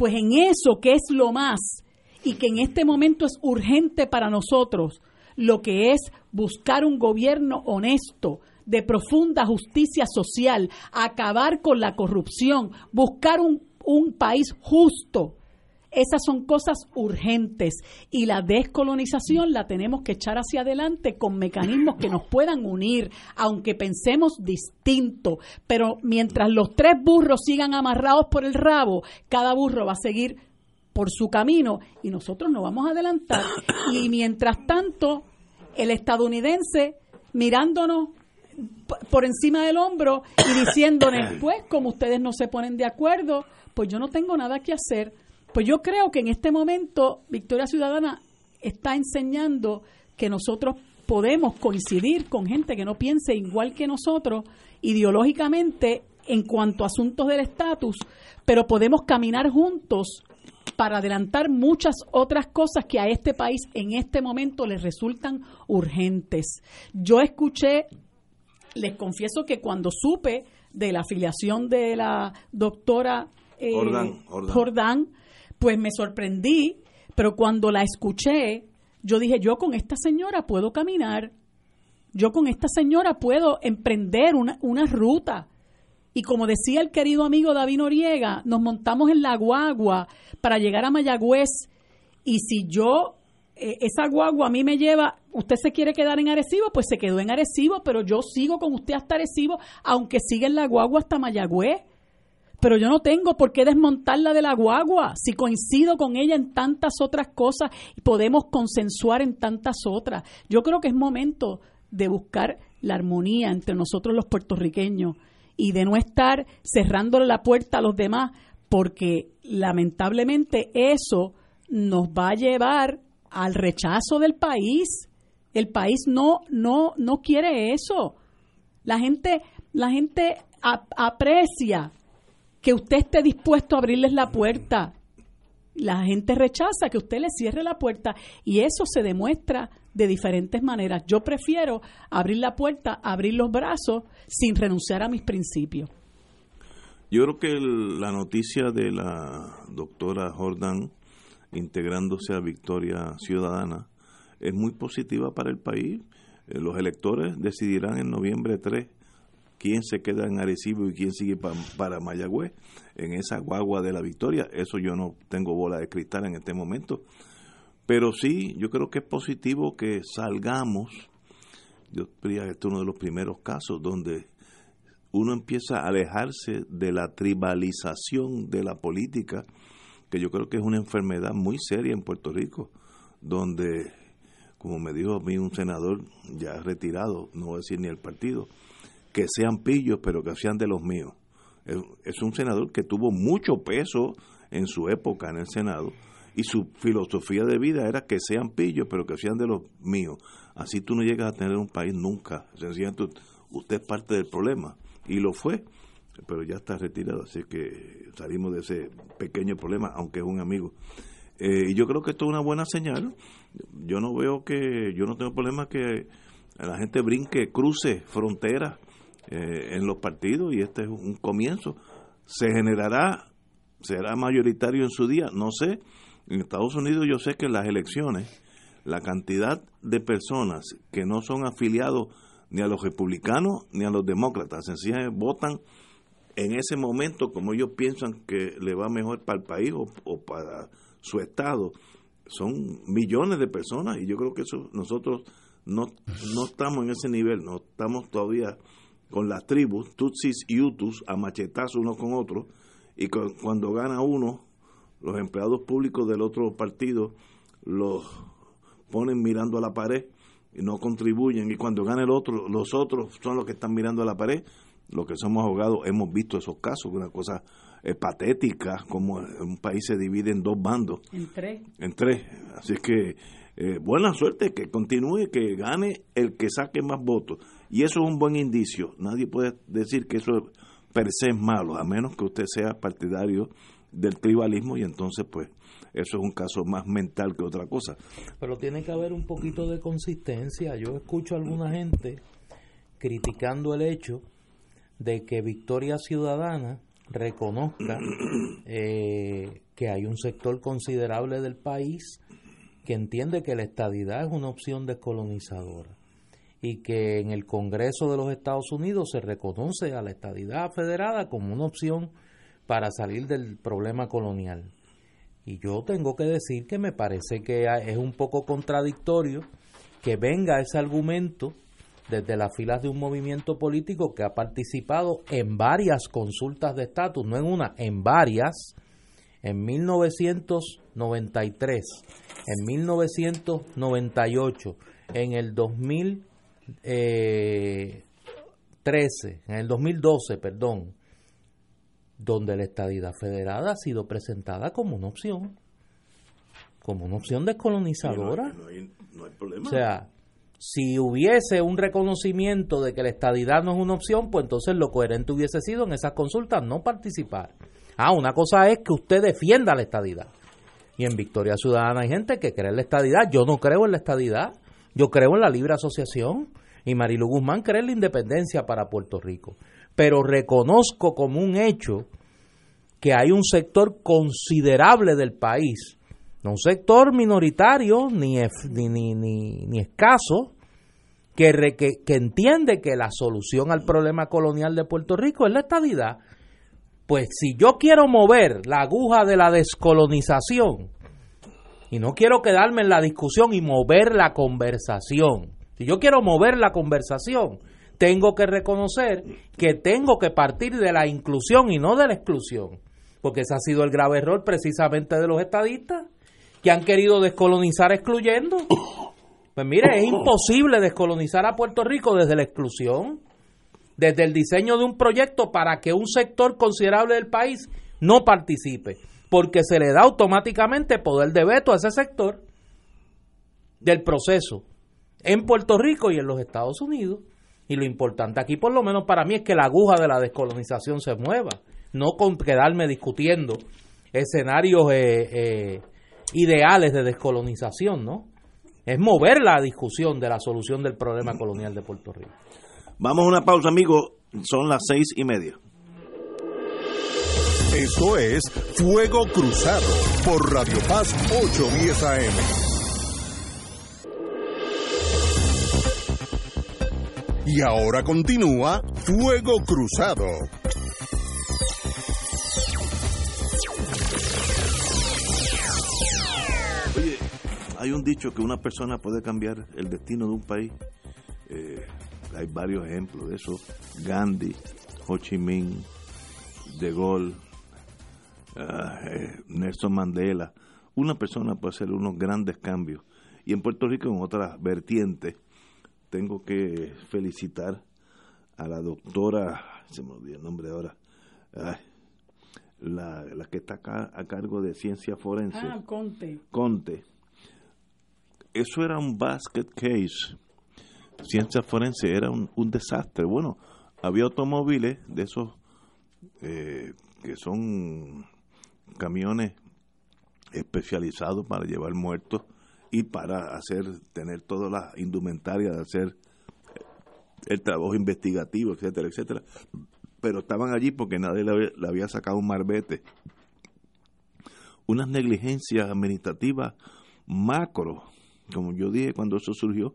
pues en eso que es lo más y que en este momento es urgente para nosotros, lo que es buscar un gobierno honesto, de profunda justicia social, acabar con la corrupción, buscar un, un país justo, esas son cosas urgentes y la descolonización la tenemos que echar hacia adelante con mecanismos que nos puedan unir, aunque pensemos distinto. Pero mientras los tres burros sigan amarrados por el rabo, cada burro va a seguir por su camino y nosotros nos vamos a adelantar. Y mientras tanto, el estadounidense mirándonos por encima del hombro y diciéndonos, pues como ustedes no se ponen de acuerdo, pues yo no tengo nada que hacer pues yo creo que en este momento Victoria Ciudadana está enseñando que nosotros podemos coincidir con gente que no piense igual que nosotros ideológicamente en cuanto a asuntos del estatus, pero podemos caminar juntos para adelantar muchas otras cosas que a este país en este momento les resultan urgentes. Yo escuché, les confieso que cuando supe de la afiliación de la doctora eh, Jordán, pues me sorprendí, pero cuando la escuché, yo dije, yo con esta señora puedo caminar, yo con esta señora puedo emprender una, una ruta. Y como decía el querido amigo David Noriega, nos montamos en la guagua para llegar a Mayagüez y si yo, eh, esa guagua a mí me lleva, usted se quiere quedar en Arecibo, pues se quedó en Arecibo, pero yo sigo con usted hasta Arecibo, aunque siga en la guagua hasta Mayagüez. Pero yo no tengo por qué desmontarla de la guagua si coincido con ella en tantas otras cosas y podemos consensuar en tantas otras. Yo creo que es momento de buscar la armonía entre nosotros los puertorriqueños y de no estar cerrándole la puerta a los demás, porque lamentablemente eso nos va a llevar al rechazo del país. El país no no no quiere eso. La gente la gente aprecia que usted esté dispuesto a abrirles la puerta. La gente rechaza que usted le cierre la puerta y eso se demuestra de diferentes maneras. Yo prefiero abrir la puerta, abrir los brazos sin renunciar a mis principios. Yo creo que la noticia de la doctora Jordan integrándose a Victoria Ciudadana es muy positiva para el país. Eh, los electores decidirán en noviembre 3 quién se queda en Arecibo y quién sigue para Mayagüez en esa guagua de la victoria. Eso yo no tengo bola de cristal en este momento. Pero sí, yo creo que es positivo que salgamos. Yo diría que este es uno de los primeros casos donde uno empieza a alejarse de la tribalización de la política, que yo creo que es una enfermedad muy seria en Puerto Rico, donde, como me dijo a mí un senador ya retirado, no voy a decir ni el partido, que sean pillos, pero que sean de los míos. Es un senador que tuvo mucho peso en su época en el Senado y su filosofía de vida era que sean pillos, pero que sean de los míos. Así tú no llegas a tener un país nunca. Sencillamente usted es parte del problema. Y lo fue, pero ya está retirado, así que salimos de ese pequeño problema, aunque es un amigo. Eh, y yo creo que esto es una buena señal. Yo no veo que, yo no tengo problema que la gente brinque, cruce fronteras eh, en los partidos y este es un comienzo. Se generará, será mayoritario en su día, no sé, en Estados Unidos yo sé que en las elecciones la cantidad de personas que no son afiliados ni a los republicanos ni a los demócratas, sencillamente votan en ese momento como ellos piensan que le va mejor para el país o, para su estado. Son millones de personas y yo creo que eso nosotros no, no estamos en ese nivel, no estamos todavía con las tribus, Tutsis y Hutus, a machetazos uno con otro, y cuando gana uno, los empleados públicos del otro partido los ponen mirando a la pared y no contribuyen y cuando gana el otro los otros son los que están mirando a la pared. Los que somos abogados hemos visto esos casos una cosa eh, patética como un país se divide en dos bandos. En tres. En tres. Así que eh, buena suerte que continúe que gane el que saque más votos y eso es un buen indicio nadie puede decir que eso per se es malo a menos que usted sea partidario del tribalismo y entonces pues eso es un caso más mental que otra cosa. Pero tiene que haber un poquito de consistencia. Yo escucho a alguna gente criticando el hecho de que Victoria Ciudadana reconozca eh, que hay un sector considerable del país que entiende que la estadidad es una opción descolonizadora y que en el Congreso de los Estados Unidos se reconoce a la estadidad federada como una opción para salir del problema colonial. Y yo tengo que decir que me parece que es un poco contradictorio que venga ese argumento desde las filas de un movimiento político que ha participado en varias consultas de estatus, no en una, en varias, en 1993, en 1998, en el 2013, eh, en el 2012, perdón, donde la estadidad federada ha sido presentada como una opción, como una opción descolonizadora. no, hay, problema. O sea, Si hubiese un reconocimiento de que la estadidad no es una opción, pues entonces lo coherente hubiese sido en esas consultas no participar. Ah, una cosa es que usted defienda la estadidad. Y en Victoria Ciudadana hay gente que cree en la estadidad. Yo no creo en la estadidad. Yo creo en la libre asociación. Y Marilu Guzmán cree en la independencia para Puerto Rico. Pero reconozco como un hecho que hay un sector considerable del país, no un sector minoritario ni, ni, ni, ni, escaso, que, que, que entiende que la solución al problema colonial de Puerto Rico es la estadidad. Pues si yo quiero mover la aguja de la descolonización, y no quiero quedarme en la discusión y mover la conversación, si yo quiero mover la conversación, tengo que reconocer que tengo que partir de la inclusión y no de la exclusión porque ese ha sido el grave error precisamente de los estadistas, que han querido descolonizar excluyendo. Pues mire, es imposible descolonizar a Puerto Rico desde la exclusión, desde el diseño de un proyecto para que un sector considerable del país no participe, porque se le da automáticamente poder de veto a ese sector del proceso en Puerto Rico y en los Estados Unidos. Y lo importante aquí, por lo menos para mí, es que la aguja de la descolonización se mueva no con quedarme discutiendo escenarios eh, eh, ideales de descolonización, ¿no? Es mover la discusión de la solución del problema colonial de Puerto Rico. Vamos a una pausa, amigos. Son las seis y media. Esto es Fuego Cruzado por Radio Paz 810 AM. Y ahora continúa Fuego Cruzado. hay un dicho que una persona puede cambiar el destino de un país. Eh, hay varios ejemplos de eso. Gandhi, Ho Chi Minh, De Gaulle, ah, eh, Nelson Mandela. Una persona puede hacer unos grandes cambios. Y en Puerto Rico, en otras vertientes, tengo que felicitar a la doctora, se me olvidó el nombre ahora, la, la, que está acá a cargo de ciencia forense. Ah, Conte. Conte eso era un basket case. Ciencia forense era un, desastre. Bueno, había automóviles de esos eh, que son camiones especializados para llevar muertos y para hacer tener todas las indumentarias de hacer el trabajo investigativo, etcétera, etcétera. Pero estaban allí porque nadie le había sacado un marbete. Unas negligencias administrativas macro como yo dije cuando eso surgió,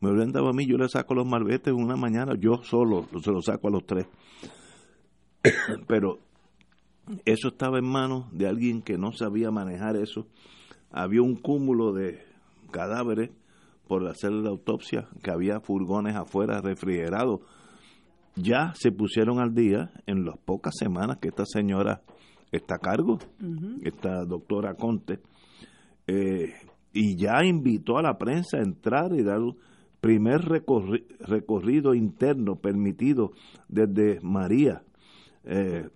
me hubieran dado a mí, yo le saco los malbetes una mañana, yo solo se los saco a los tres. Pero eso estaba en manos de alguien que no sabía manejar eso. Había un cúmulo de cadáveres por hacer la autopsia, que había furgones afuera refrigerados. Ya se pusieron al día en las pocas semanas que esta señora está a cargo, esta doctora Conte. Eh, y ya invitó a la prensa a entrar y dar un primer recorrido interno permitido desde María. Eh,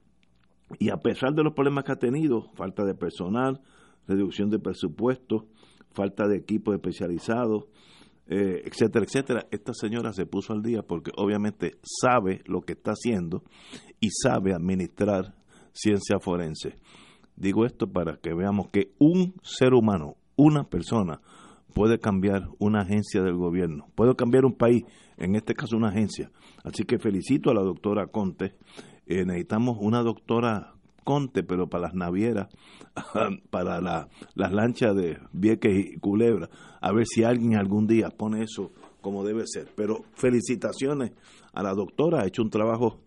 y a pesar de los problemas que ha tenido, falta de personal, reducción de presupuesto, falta de equipos especializados, eh, etcétera, etcétera, esta señora se puso al día porque obviamente sabe lo que está haciendo y sabe administrar ciencia forense. Digo esto para que veamos que un ser humano, una persona puede cambiar una agencia del gobierno, puede cambiar un país, en este caso una agencia. Así que felicito a la doctora Conte. Eh, necesitamos una doctora Conte, pero para las navieras, para la, las lanchas de Vieques y Culebra, a ver si alguien algún día pone eso como debe ser. Pero felicitaciones a la doctora, ha hecho un trabajo,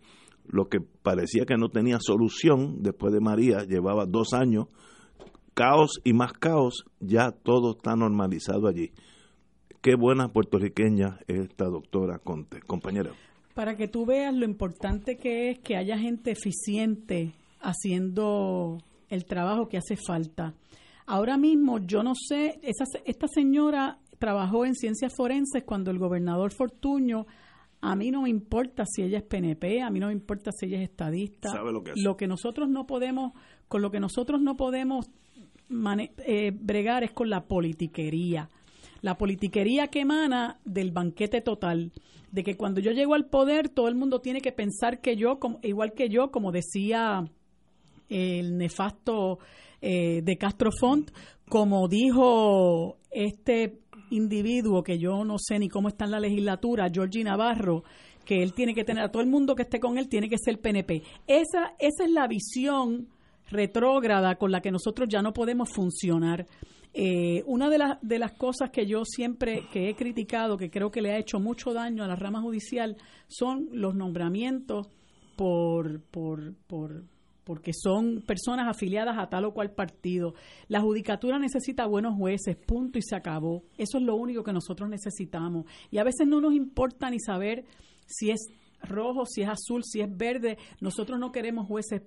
lo que parecía que no tenía solución después de María, llevaba dos años caos y más caos, ya todo está normalizado allí. Qué buena puertorriqueña es esta doctora Conte, compañera. Para que tú veas lo importante que es que haya gente eficiente haciendo el trabajo que hace falta. Ahora mismo yo no sé, esa, esta señora trabajó en ciencias forenses cuando el gobernador Fortuño, a mí no me importa si ella es PNP, a mí no me importa si ella es estadista. lo que, lo que nosotros no podemos, con lo que nosotros no podemos eh, bregar es con la politiquería. la politiquería que emana del banquete total, de que cuando yo llego al poder todo el mundo tiene que pensar que yo, como, igual que yo, como decía el nefasto eh, de Castro Font, como dijo este individuo que yo no sé ni cómo está en la legislatura, Georgie Navarro, que él tiene que tener a todo el mundo que esté con él tiene que ser PNP. Esa esa es la visión retrógrada con la que nosotros ya no podemos funcionar. Eh, una de, las de las cosas que yo siempre que he criticado, que creo que le ha hecho mucho daño a la rama judicial, son los nombramientos por, por, por, porque son personas afiliadas a tal o cual partido. La judicatura necesita buenos jueces, punto y se acabó. Eso es lo único que nosotros necesitamos. Y a veces no nos importa ni saber si es rojo, si es azul, si es verde. Nosotros no queremos jueces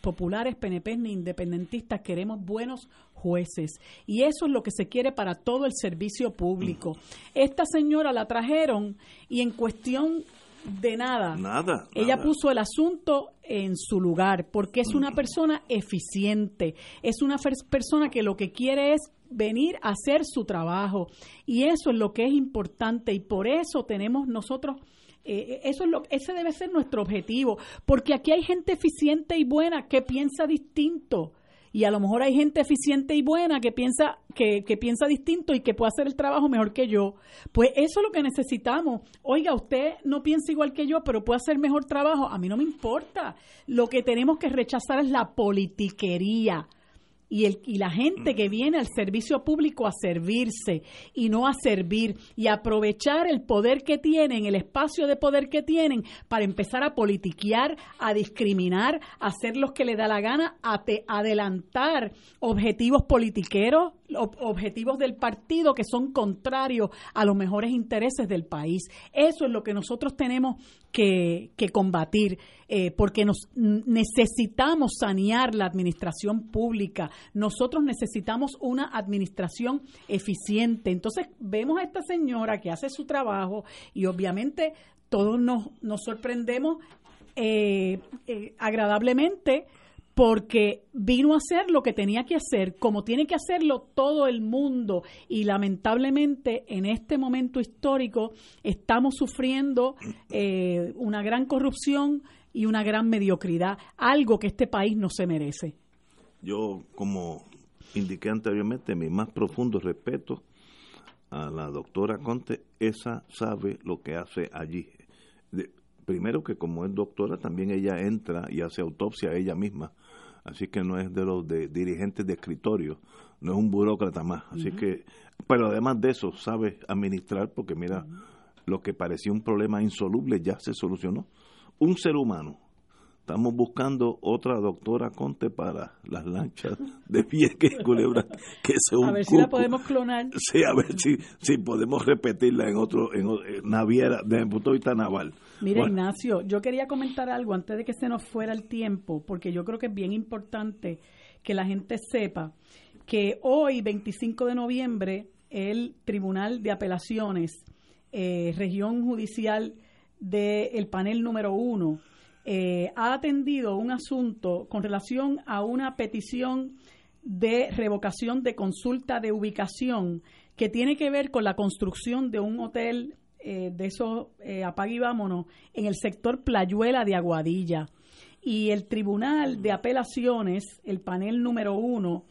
populares, PNP ni independentistas, queremos buenos jueces. Y eso es lo que se quiere para todo el servicio público. Esta señora la trajeron y en cuestión de nada. Nada. Ella nada. puso el asunto en su lugar porque es una persona eficiente, es una persona que lo que quiere es venir a hacer su trabajo y eso es lo que es importante y por eso tenemos nosotros eh, eso es lo ese debe ser nuestro objetivo porque aquí hay gente eficiente y buena que piensa distinto y a lo mejor hay gente eficiente y buena que piensa que, que piensa distinto y que puede hacer el trabajo mejor que yo. Pues eso es lo que necesitamos. Oiga, usted no piensa igual que yo, pero puede hacer mejor trabajo. A mí no me importa. Lo que tenemos que rechazar es la politiquería. Y, el, y la gente que viene al servicio público a servirse y no a servir y aprovechar el poder que tienen, el espacio de poder que tienen para empezar a politiquear, a discriminar, a hacer los que le da la gana, a te- adelantar objetivos politiqueros, objetivos del partido que son contrarios a los mejores intereses del país. Eso es lo que nosotros tenemos que, que combatir, eh, porque nos necesitamos sanear la administración pública. Nosotros necesitamos una administración eficiente. Entonces vemos a esta señora que hace su trabajo y obviamente todos nos, nos sorprendemos eh, eh, agradablemente porque vino a hacer lo que tenía que hacer, como tiene que hacerlo todo el mundo. Y lamentablemente en este momento histórico estamos sufriendo eh, una gran corrupción y una gran mediocridad, algo que este país no se merece. Yo, como indiqué anteriormente, mi más profundo respeto a la doctora Conte, esa sabe lo que hace allí. Primero que como es doctora, también ella entra y hace autopsia ella misma. Así que no es de los de dirigentes de escritorio, no es un burócrata más. Así que, pero además de eso, sabe administrar porque mira, lo que parecía un problema insoluble ya se solucionó. Un ser humano Estamos buscando otra doctora Conte para las lanchas de Vieques y Culebra, que es un A ver si la podemos clonar. Sí, a ver si, si podemos repetirla en otro, en, en naviera, desde el punto de vista naval. Mira, Bueno, Ignacio, yo quería comentar algo antes de que se nos fuera el tiempo, porque yo creo que es bien importante que la gente sepa que hoy, 25 de noviembre, el Tribunal de Apelaciones, eh, Región Judicial del panel número uno, eh, ha atendido un asunto con relación a una petición de revocación de consulta de ubicación que tiene que ver con la construcción de un hotel eh, de esos eh, y vámonos en el sector Playuela de Aguadilla. Y el Tribunal de Apelaciones, el panel número uno,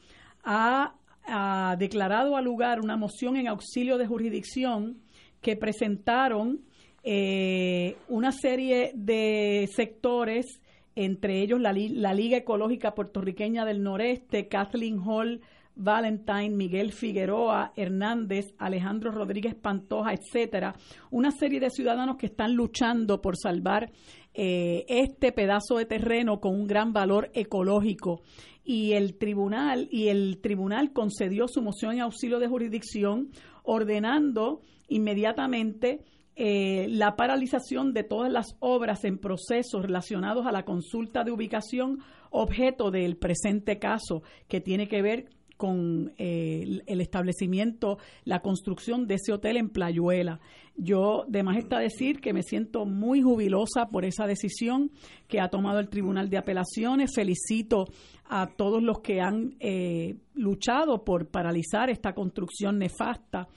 ha, ha declarado al lugar una moción en auxilio de jurisdicción que presentaron eh, una serie de sectores, entre ellos la, la Liga Ecológica Puertorriqueña del Noreste, Kathleen Hall, Valentine, Miguel Figueroa, Hernández, Alejandro Rodríguez Pantoja, etcétera, una serie de ciudadanos que están luchando por salvar eh, este pedazo de terreno con un gran valor ecológico. Y el tribunal y el tribunal concedió su moción en auxilio de jurisdicción ordenando inmediatamente eh, la paralización de todas las obras en proceso relacionados a la consulta de ubicación objeto del presente caso que tiene que ver con eh, el establecimiento, la construcción de ese hotel en Playuela. Yo, de más está decir que me siento muy jubilosa por esa decisión que ha tomado el Tribunal de Apelaciones. Felicito a todos los que han eh, luchado por paralizar esta construcción nefasta.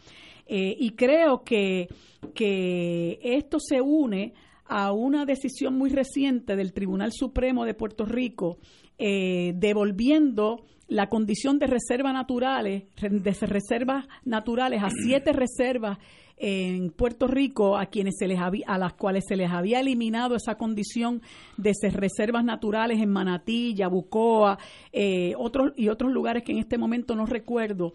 Eh, y creo que, que esto se une a una decisión muy reciente del Tribunal Supremo de Puerto Rico eh, devolviendo la condición de reservas naturales, de reservas naturales a siete reservas en Puerto Rico a quienes se les a las cuales se les había eliminado esa condición de ser reservas naturales en Manatí, Yabucoa, eh, otros y otros lugares que en este momento no recuerdo,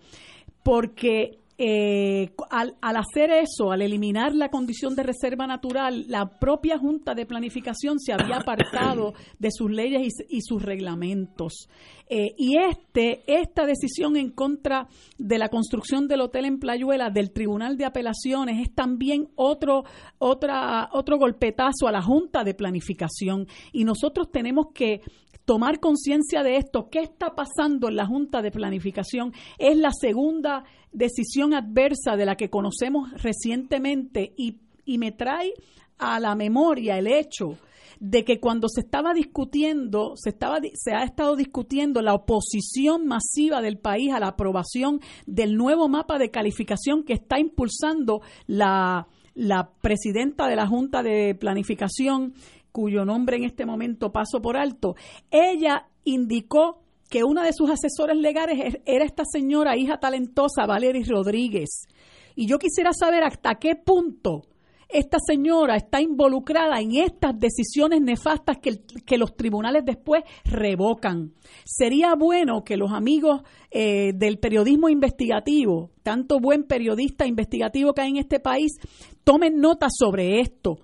porque eh, al, hacer eso, al eliminar la condición de reserva natural, la propia Junta de Planificación se había apartado de sus leyes y, sus reglamentos. Eh, y este, esta decisión en contra de la construcción del hotel en Playuela del Tribunal de Apelaciones es también otro, otra, otro golpetazo a la Junta de Planificación. Y nosotros tenemos que tomar conciencia de esto, qué está pasando en la Junta de Planificación, es la segunda decisión adversa de la que conocemos recientemente y, me trae a la memoria el hecho de que cuando se estaba discutiendo, se, estaba, se ha estado discutiendo la oposición masiva del país a la aprobación del nuevo mapa de calificación que está impulsando la, la presidenta de la Junta de Planificación, cuyo nombre en este momento paso por alto, ella indicó que una de sus asesores legales er, era esta señora, hija talentosa, Valerie Rodríguez. Y yo quisiera saber hasta qué punto esta señora está involucrada en estas decisiones nefastas que, los tribunales después revocan. Sería bueno que los amigos eh, del periodismo investigativo, tanto buen periodista investigativo que hay en este país, tomen nota sobre esto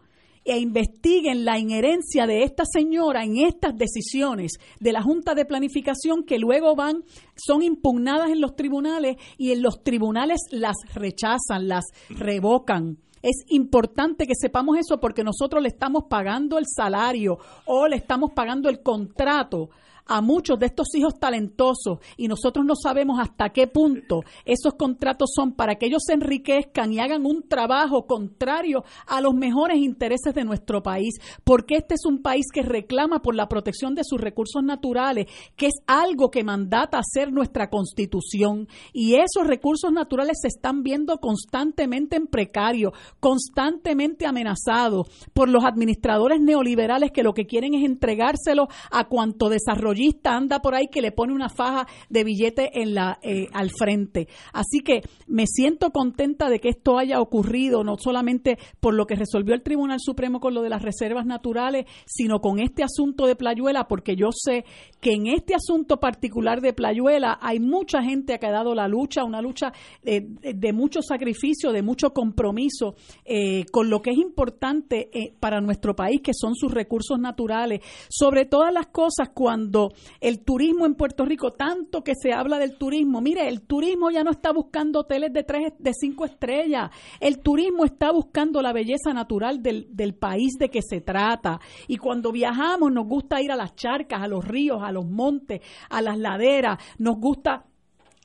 e investiguen la inherencia de esta señora en estas decisiones de la Junta de Planificación que luego van, son impugnadas en los tribunales y en los tribunales las rechazan, las revocan. Es importante que sepamos eso porque nosotros le estamos pagando el salario o le estamos pagando el contrato a muchos de estos hijos talentosos y nosotros no sabemos hasta qué punto esos contratos son para que ellos se enriquezcan y hagan un trabajo contrario a los mejores intereses de nuestro país, porque este es un país que reclama por la protección de sus recursos naturales, que es algo que mandata hacer nuestra constitución. Y esos recursos naturales se están viendo constantemente en precario, constantemente amenazados por los administradores neoliberales que lo que quieren es entregárselo a cuanto desarrollo anda por ahí que le pone una faja de billete en la, eh, al frente. Así que me siento contenta de que esto haya ocurrido, no solamente por lo que resolvió el Tribunal Supremo con lo de las reservas naturales, sino con este asunto de Playuela, porque yo sé que en este asunto particular de Playuela hay mucha gente que ha dado la lucha, una lucha de, de, mucho sacrificio, de mucho compromiso eh, con lo que es importante eh, para nuestro país, que son sus recursos naturales. Sobre todas las cosas, cuando el turismo en Puerto Rico, tanto que se habla del turismo, mire, el turismo ya no está buscando hoteles de tres, de cinco estrellas, el turismo está buscando la belleza natural del, del país de que se trata. Y cuando viajamos nos gusta ir a las charcas, a los ríos, a los montes, a las laderas, nos gusta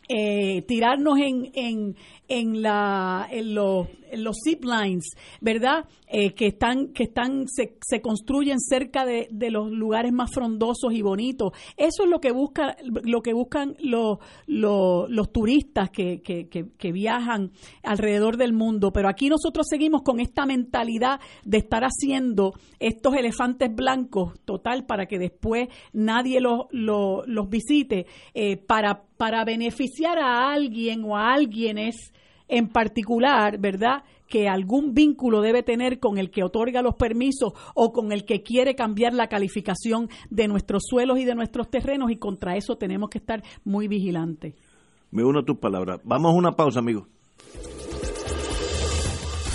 eh, tirarnos en, en, en, la, en, los, en los zip lines, ¿verdad? Eh, que están, que están, se, se construyen cerca de, de, los lugares más frondosos y bonitos. Eso es lo que busca, lo que buscan los, los, los turistas que, que, que, viajan alrededor del mundo. Pero aquí nosotros seguimos con esta mentalidad de estar haciendo estos elefantes blancos, total, para que después nadie los, los, los visite, eh, para, para beneficiar a alguien o a alguienes en particular, ¿verdad? que algún vínculo debe tener con el que otorga los permisos o con el que quiere cambiar la calificación de nuestros suelos y de nuestros terrenos y contra eso tenemos que estar muy vigilantes. Me uno a tus palabras. Vamos a una pausa, amigos.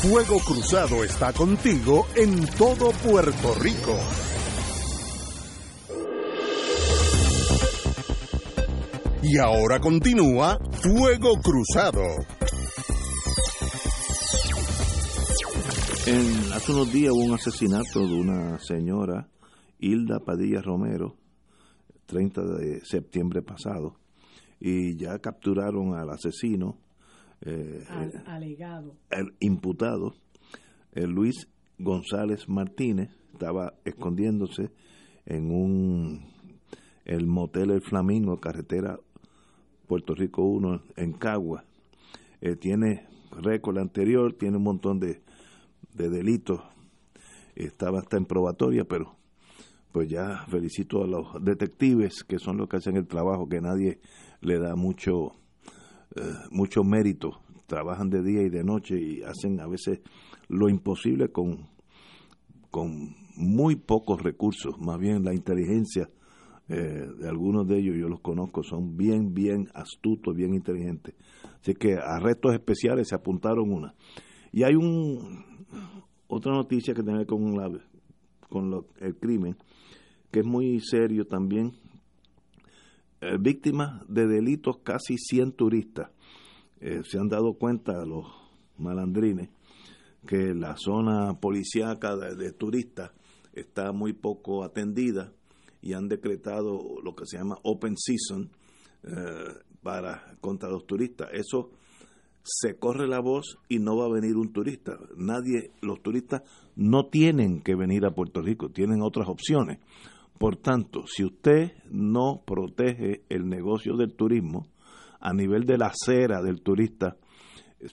Fuego Cruzado está contigo en todo Puerto Rico. Y ahora continúa Fuego Cruzado. En, hace unos días hubo un asesinato de una señora, Hilda Padilla Romero, 30 de septiembre pasado, y ya capturaron al asesino, eh, al alegado, el imputado, el Luis González Martínez, estaba escondiéndose en un el motel El Flamingo, carretera Puerto Rico 1 en Cagua. Eh, tiene récord anterior, tiene un montón de, de delitos. Estaba hasta en probatoria, pero pues ya felicito a los detectives que son los que hacen el trabajo que nadie le da mucho eh, mucho mérito. Trabajan de día y de noche y hacen a veces lo imposible con con muy pocos recursos. Más bien la inteligencia eh, de algunos de ellos yo los conozco son bien bien astutos bien inteligentes. Así que arrestos especiales se apuntaron una. Y hay un otra noticia que tiene con la con el crimen que es muy serio también. Eh, víctimas de delitos casi 100 turistas. Eh, se han dado cuenta los malandrines que la zona policíaca de, turistas está muy poco atendida y han decretado lo que se llama open season eh, para contra los turistas. Eso se corre la voz y no va a venir un turista. Nadie, los turistas no tienen que venir a Puerto Rico, tienen otras opciones. Por tanto, si usted no protege el negocio del turismo a nivel de la acera del turista,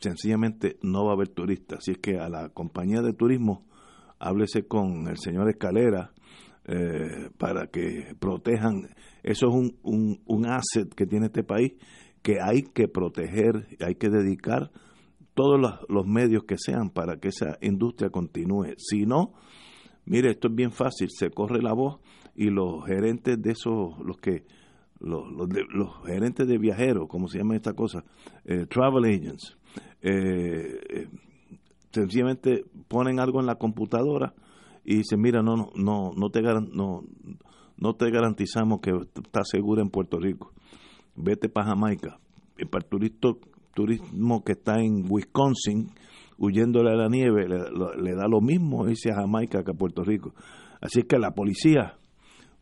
sencillamente no va a haber turistas. Así es que a la compañía de turismo, háblese con el señor Escalera eh, para que protejan. Eso es un, un, un asset que tiene este país que hay que proteger, hay que dedicar todos los, medios que sean para que esa industria continúe. Si no, mire, esto es bien fácil, se corre la voz y los gerentes de esos, los que, los, los, gerentes de viajeros, como se llama esta cosa, eh, travel agents, eh, eh, sencillamente ponen algo en la computadora y dicen, mira, no, no, no, te, no, no te garantizamos que estás segura en Puerto Rico. Vete para Jamaica. Y para el turismo que está en Wisconsin, huyéndole a la nieve, le, le da lo mismo irse a Jamaica que a Puerto Rico. Así que la policía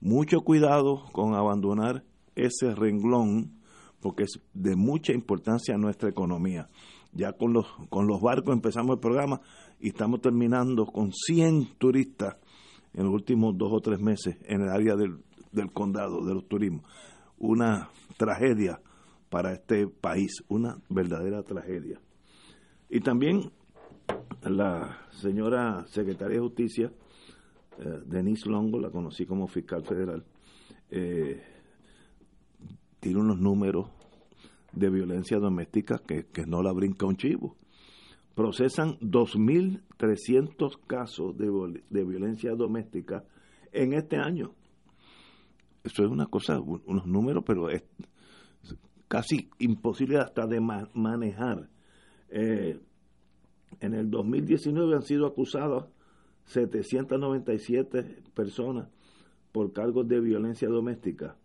mucho cuidado con abandonar ese renglón porque es de mucha importancia a nuestra economía. Ya con los, con los barcos empezamos el programa y estamos terminando con 100 turistas en los últimos dos o tres meses en el área del, del condado, de los turismos. Una tragedia para este país, una verdadera tragedia. Y también la señora secretaria de Justicia eh, Denise Longo, la conocí como fiscal federal, eh, tiene unos números de violencia doméstica que, no la brinca un chivo. Procesan 2.300 casos de, de violencia doméstica en este año. Eso es una cosa, unos números, pero es casi imposible hasta de manejar. Eh, en el 2019 han sido acusados 797 personas por cargos de violencia doméstica,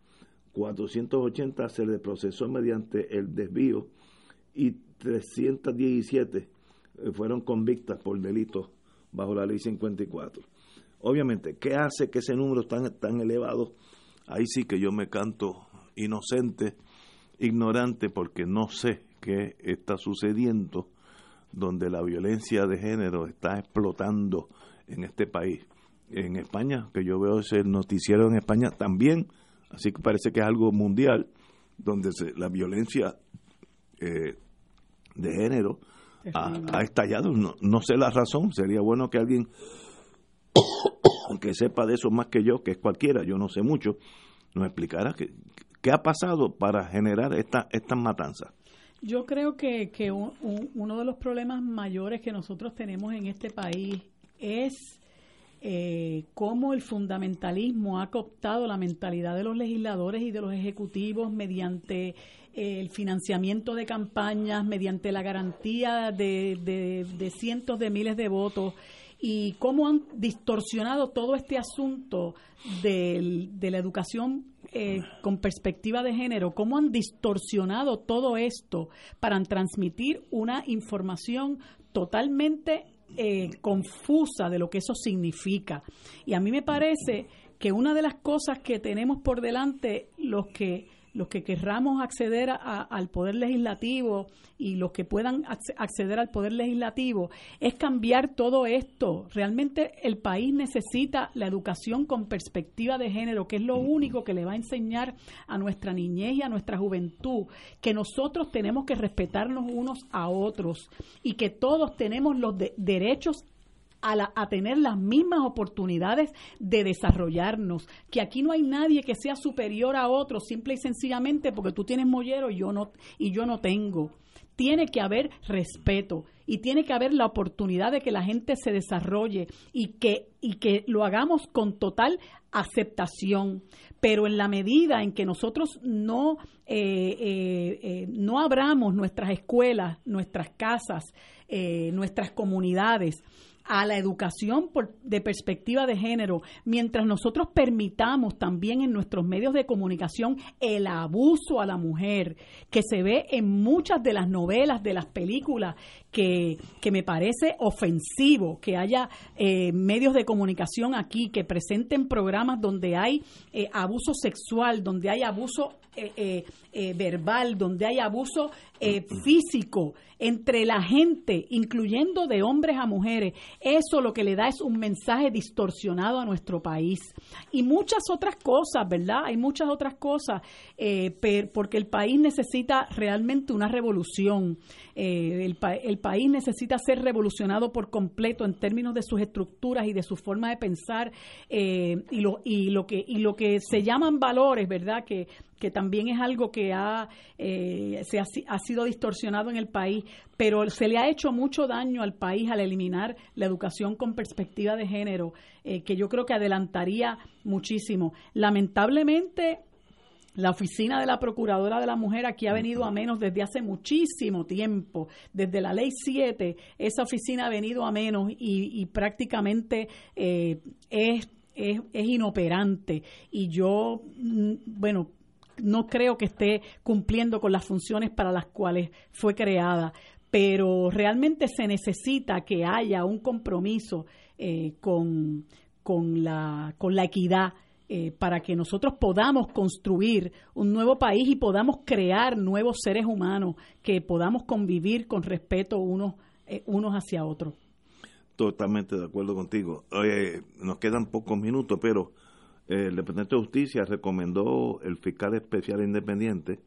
480 se les procesó mediante el desvío y 317 eh, fueron convictas por delitos bajo la ley 54. Obviamente, ¿qué hace que ese número tan, tan elevado? Ahí sí que yo me canto inocente, ignorante, porque no sé qué está sucediendo donde la violencia de género está explotando en este país. En España, que yo veo ese noticiero en España también, así que parece que es algo mundial, donde la violencia eh, de género ha, estallado. No, no, sé la razón, sería bueno que alguien que sepa de eso más que yo, que es cualquiera, yo no sé mucho, nos explicara qué, qué ha pasado para generar esta, estas matanzas. Yo creo que, que uno de los problemas mayores que nosotros tenemos en este país es eh, cómo el fundamentalismo ha cooptado la mentalidad de los legisladores y de los ejecutivos mediante eh, el financiamiento de campañas, mediante la garantía de, de, cientos de miles de votos y cómo han distorsionado todo este asunto de, de la educación eh, con perspectiva de género, cómo han distorsionado todo esto para transmitir una información totalmente eh, confusa de lo que eso significa. Y a mí me parece que una de las cosas que tenemos por delante los que los que querramos acceder al poder legislativo y los que puedan acceder al poder legislativo, es cambiar todo esto. Realmente el país necesita la educación con perspectiva de género, que es lo único que le va a enseñar a nuestra niñez y a nuestra juventud, que nosotros tenemos que respetarnos unos a otros y que todos tenemos los derechos a, tener las mismas oportunidades de desarrollarnos, que aquí no hay nadie que sea superior a otro, simple y sencillamente porque tú tienes mollero y yo no, y yo no tengo. Tiene que haber respeto y tiene que haber la oportunidad de que la gente se desarrolle y que, y que lo hagamos con total aceptación. Pero en la medida en que nosotros no, eh, eh, eh, no abramos nuestras escuelas, nuestras casas, nuestras comunidades, a la educación de perspectiva de género, mientras nosotros permitamos también en nuestros medios de comunicación el abuso a la mujer, que se ve en muchas de las novelas, de las películas, que, que me parece ofensivo que haya eh, medios de comunicación aquí que presenten programas donde hay eh, abuso sexual, donde hay abuso eh, verbal, donde hay abuso físico entre la gente, incluyendo de hombres a mujeres. Eso lo que le da es un mensaje distorsionado a nuestro país. Y muchas otras cosas, ¿verdad? Hay muchas otras cosas, porque el país necesita realmente una revolución. el, el país necesita ser revolucionado por completo en términos de sus estructuras y de su forma de pensar eh, y, lo, y, lo que, y lo que se llaman valores, ¿verdad? Que, que también es algo que ha, eh, se ha, sido distorsionado en el país, pero se le ha hecho mucho daño al país al eliminar la educación con perspectiva de género, eh, que yo creo que adelantaría muchísimo. Lamentablemente, la oficina de la Procuradora de la Mujer aquí ha venido a menos desde hace muchísimo tiempo. Desde la Ley 7, esa oficina ha venido a menos y, prácticamente eh, es, es, inoperante. Y yo, mm, bueno, no creo que esté cumpliendo con las funciones para las cuales fue creada, pero realmente se necesita que haya un compromiso eh, con, con, la, con la equidad eh, para que nosotros podamos construir un nuevo país y podamos crear nuevos seres humanos que podamos convivir con respeto unos, eh, unos hacia otros. Totalmente de acuerdo contigo. Nos quedan pocos minutos, pero el Departamento de Justicia recomendó el fiscal especial independiente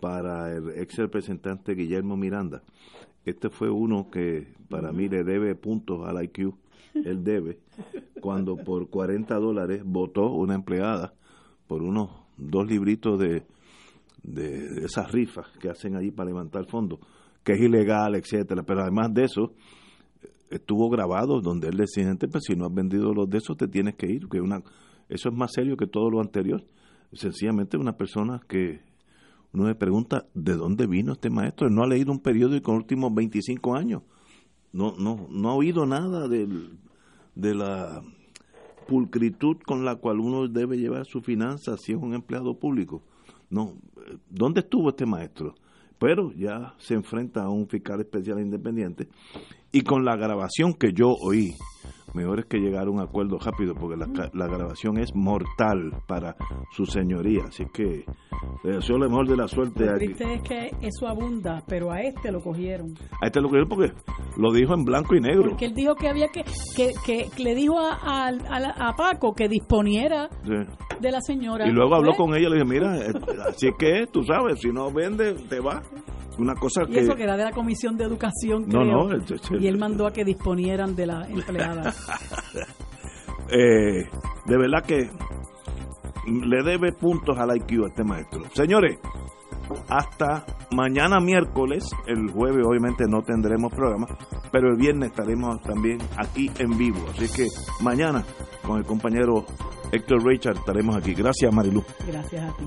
para el ex representante Guillermo Miranda. Este fue uno que para mí le debe puntos al IQ él debe, cuando por 40 dólares votó una empleada por unos dos libritos de, de, esas rifas que hacen allí para levantar fondos, que es ilegal, etcétera. Pero además de eso, estuvo grabado donde él decía, pues si no has vendido los de esos, te tienes que ir, que una, eso es más serio que todo lo anterior. Sencillamente una persona que uno me pregunta, ¿de dónde vino este maestro? no ha leído un periódico en los últimos 25 años no, no, no ha oído nada de la pulcritud con la cual uno debe llevar su finanzas si es un empleado público. No, ¿dónde estuvo este maestro? Pero ya se enfrenta a un fiscal especial independiente y con la grabación que yo oí mejor es que llegar a un acuerdo rápido porque la, grabación es mortal para su señoría. Así que le deseo lo mejor de la suerte. Lo triste es que eso abunda, pero a este lo cogieron. A este lo cogieron porque lo dijo en blanco y negro. Porque él dijo que había que, que, que, le dijo a, a, Paco que disponiera de la señora. Y luego habló con ella y le dije, mira, eh, así que tú sabes, si no vende, te va. Una cosa y eso que era de la Comisión de Educación, creo. No, no, y él mandó a que disponieran de la empleada. Eh, de verdad que le debe puntos al IQ a este maestro. Señores, hasta mañana miércoles, el jueves obviamente no tendremos programa, pero el viernes estaremos también aquí en vivo. Así que mañana con el compañero Héctor Richard estaremos aquí. Gracias Marilu. Gracias a ti.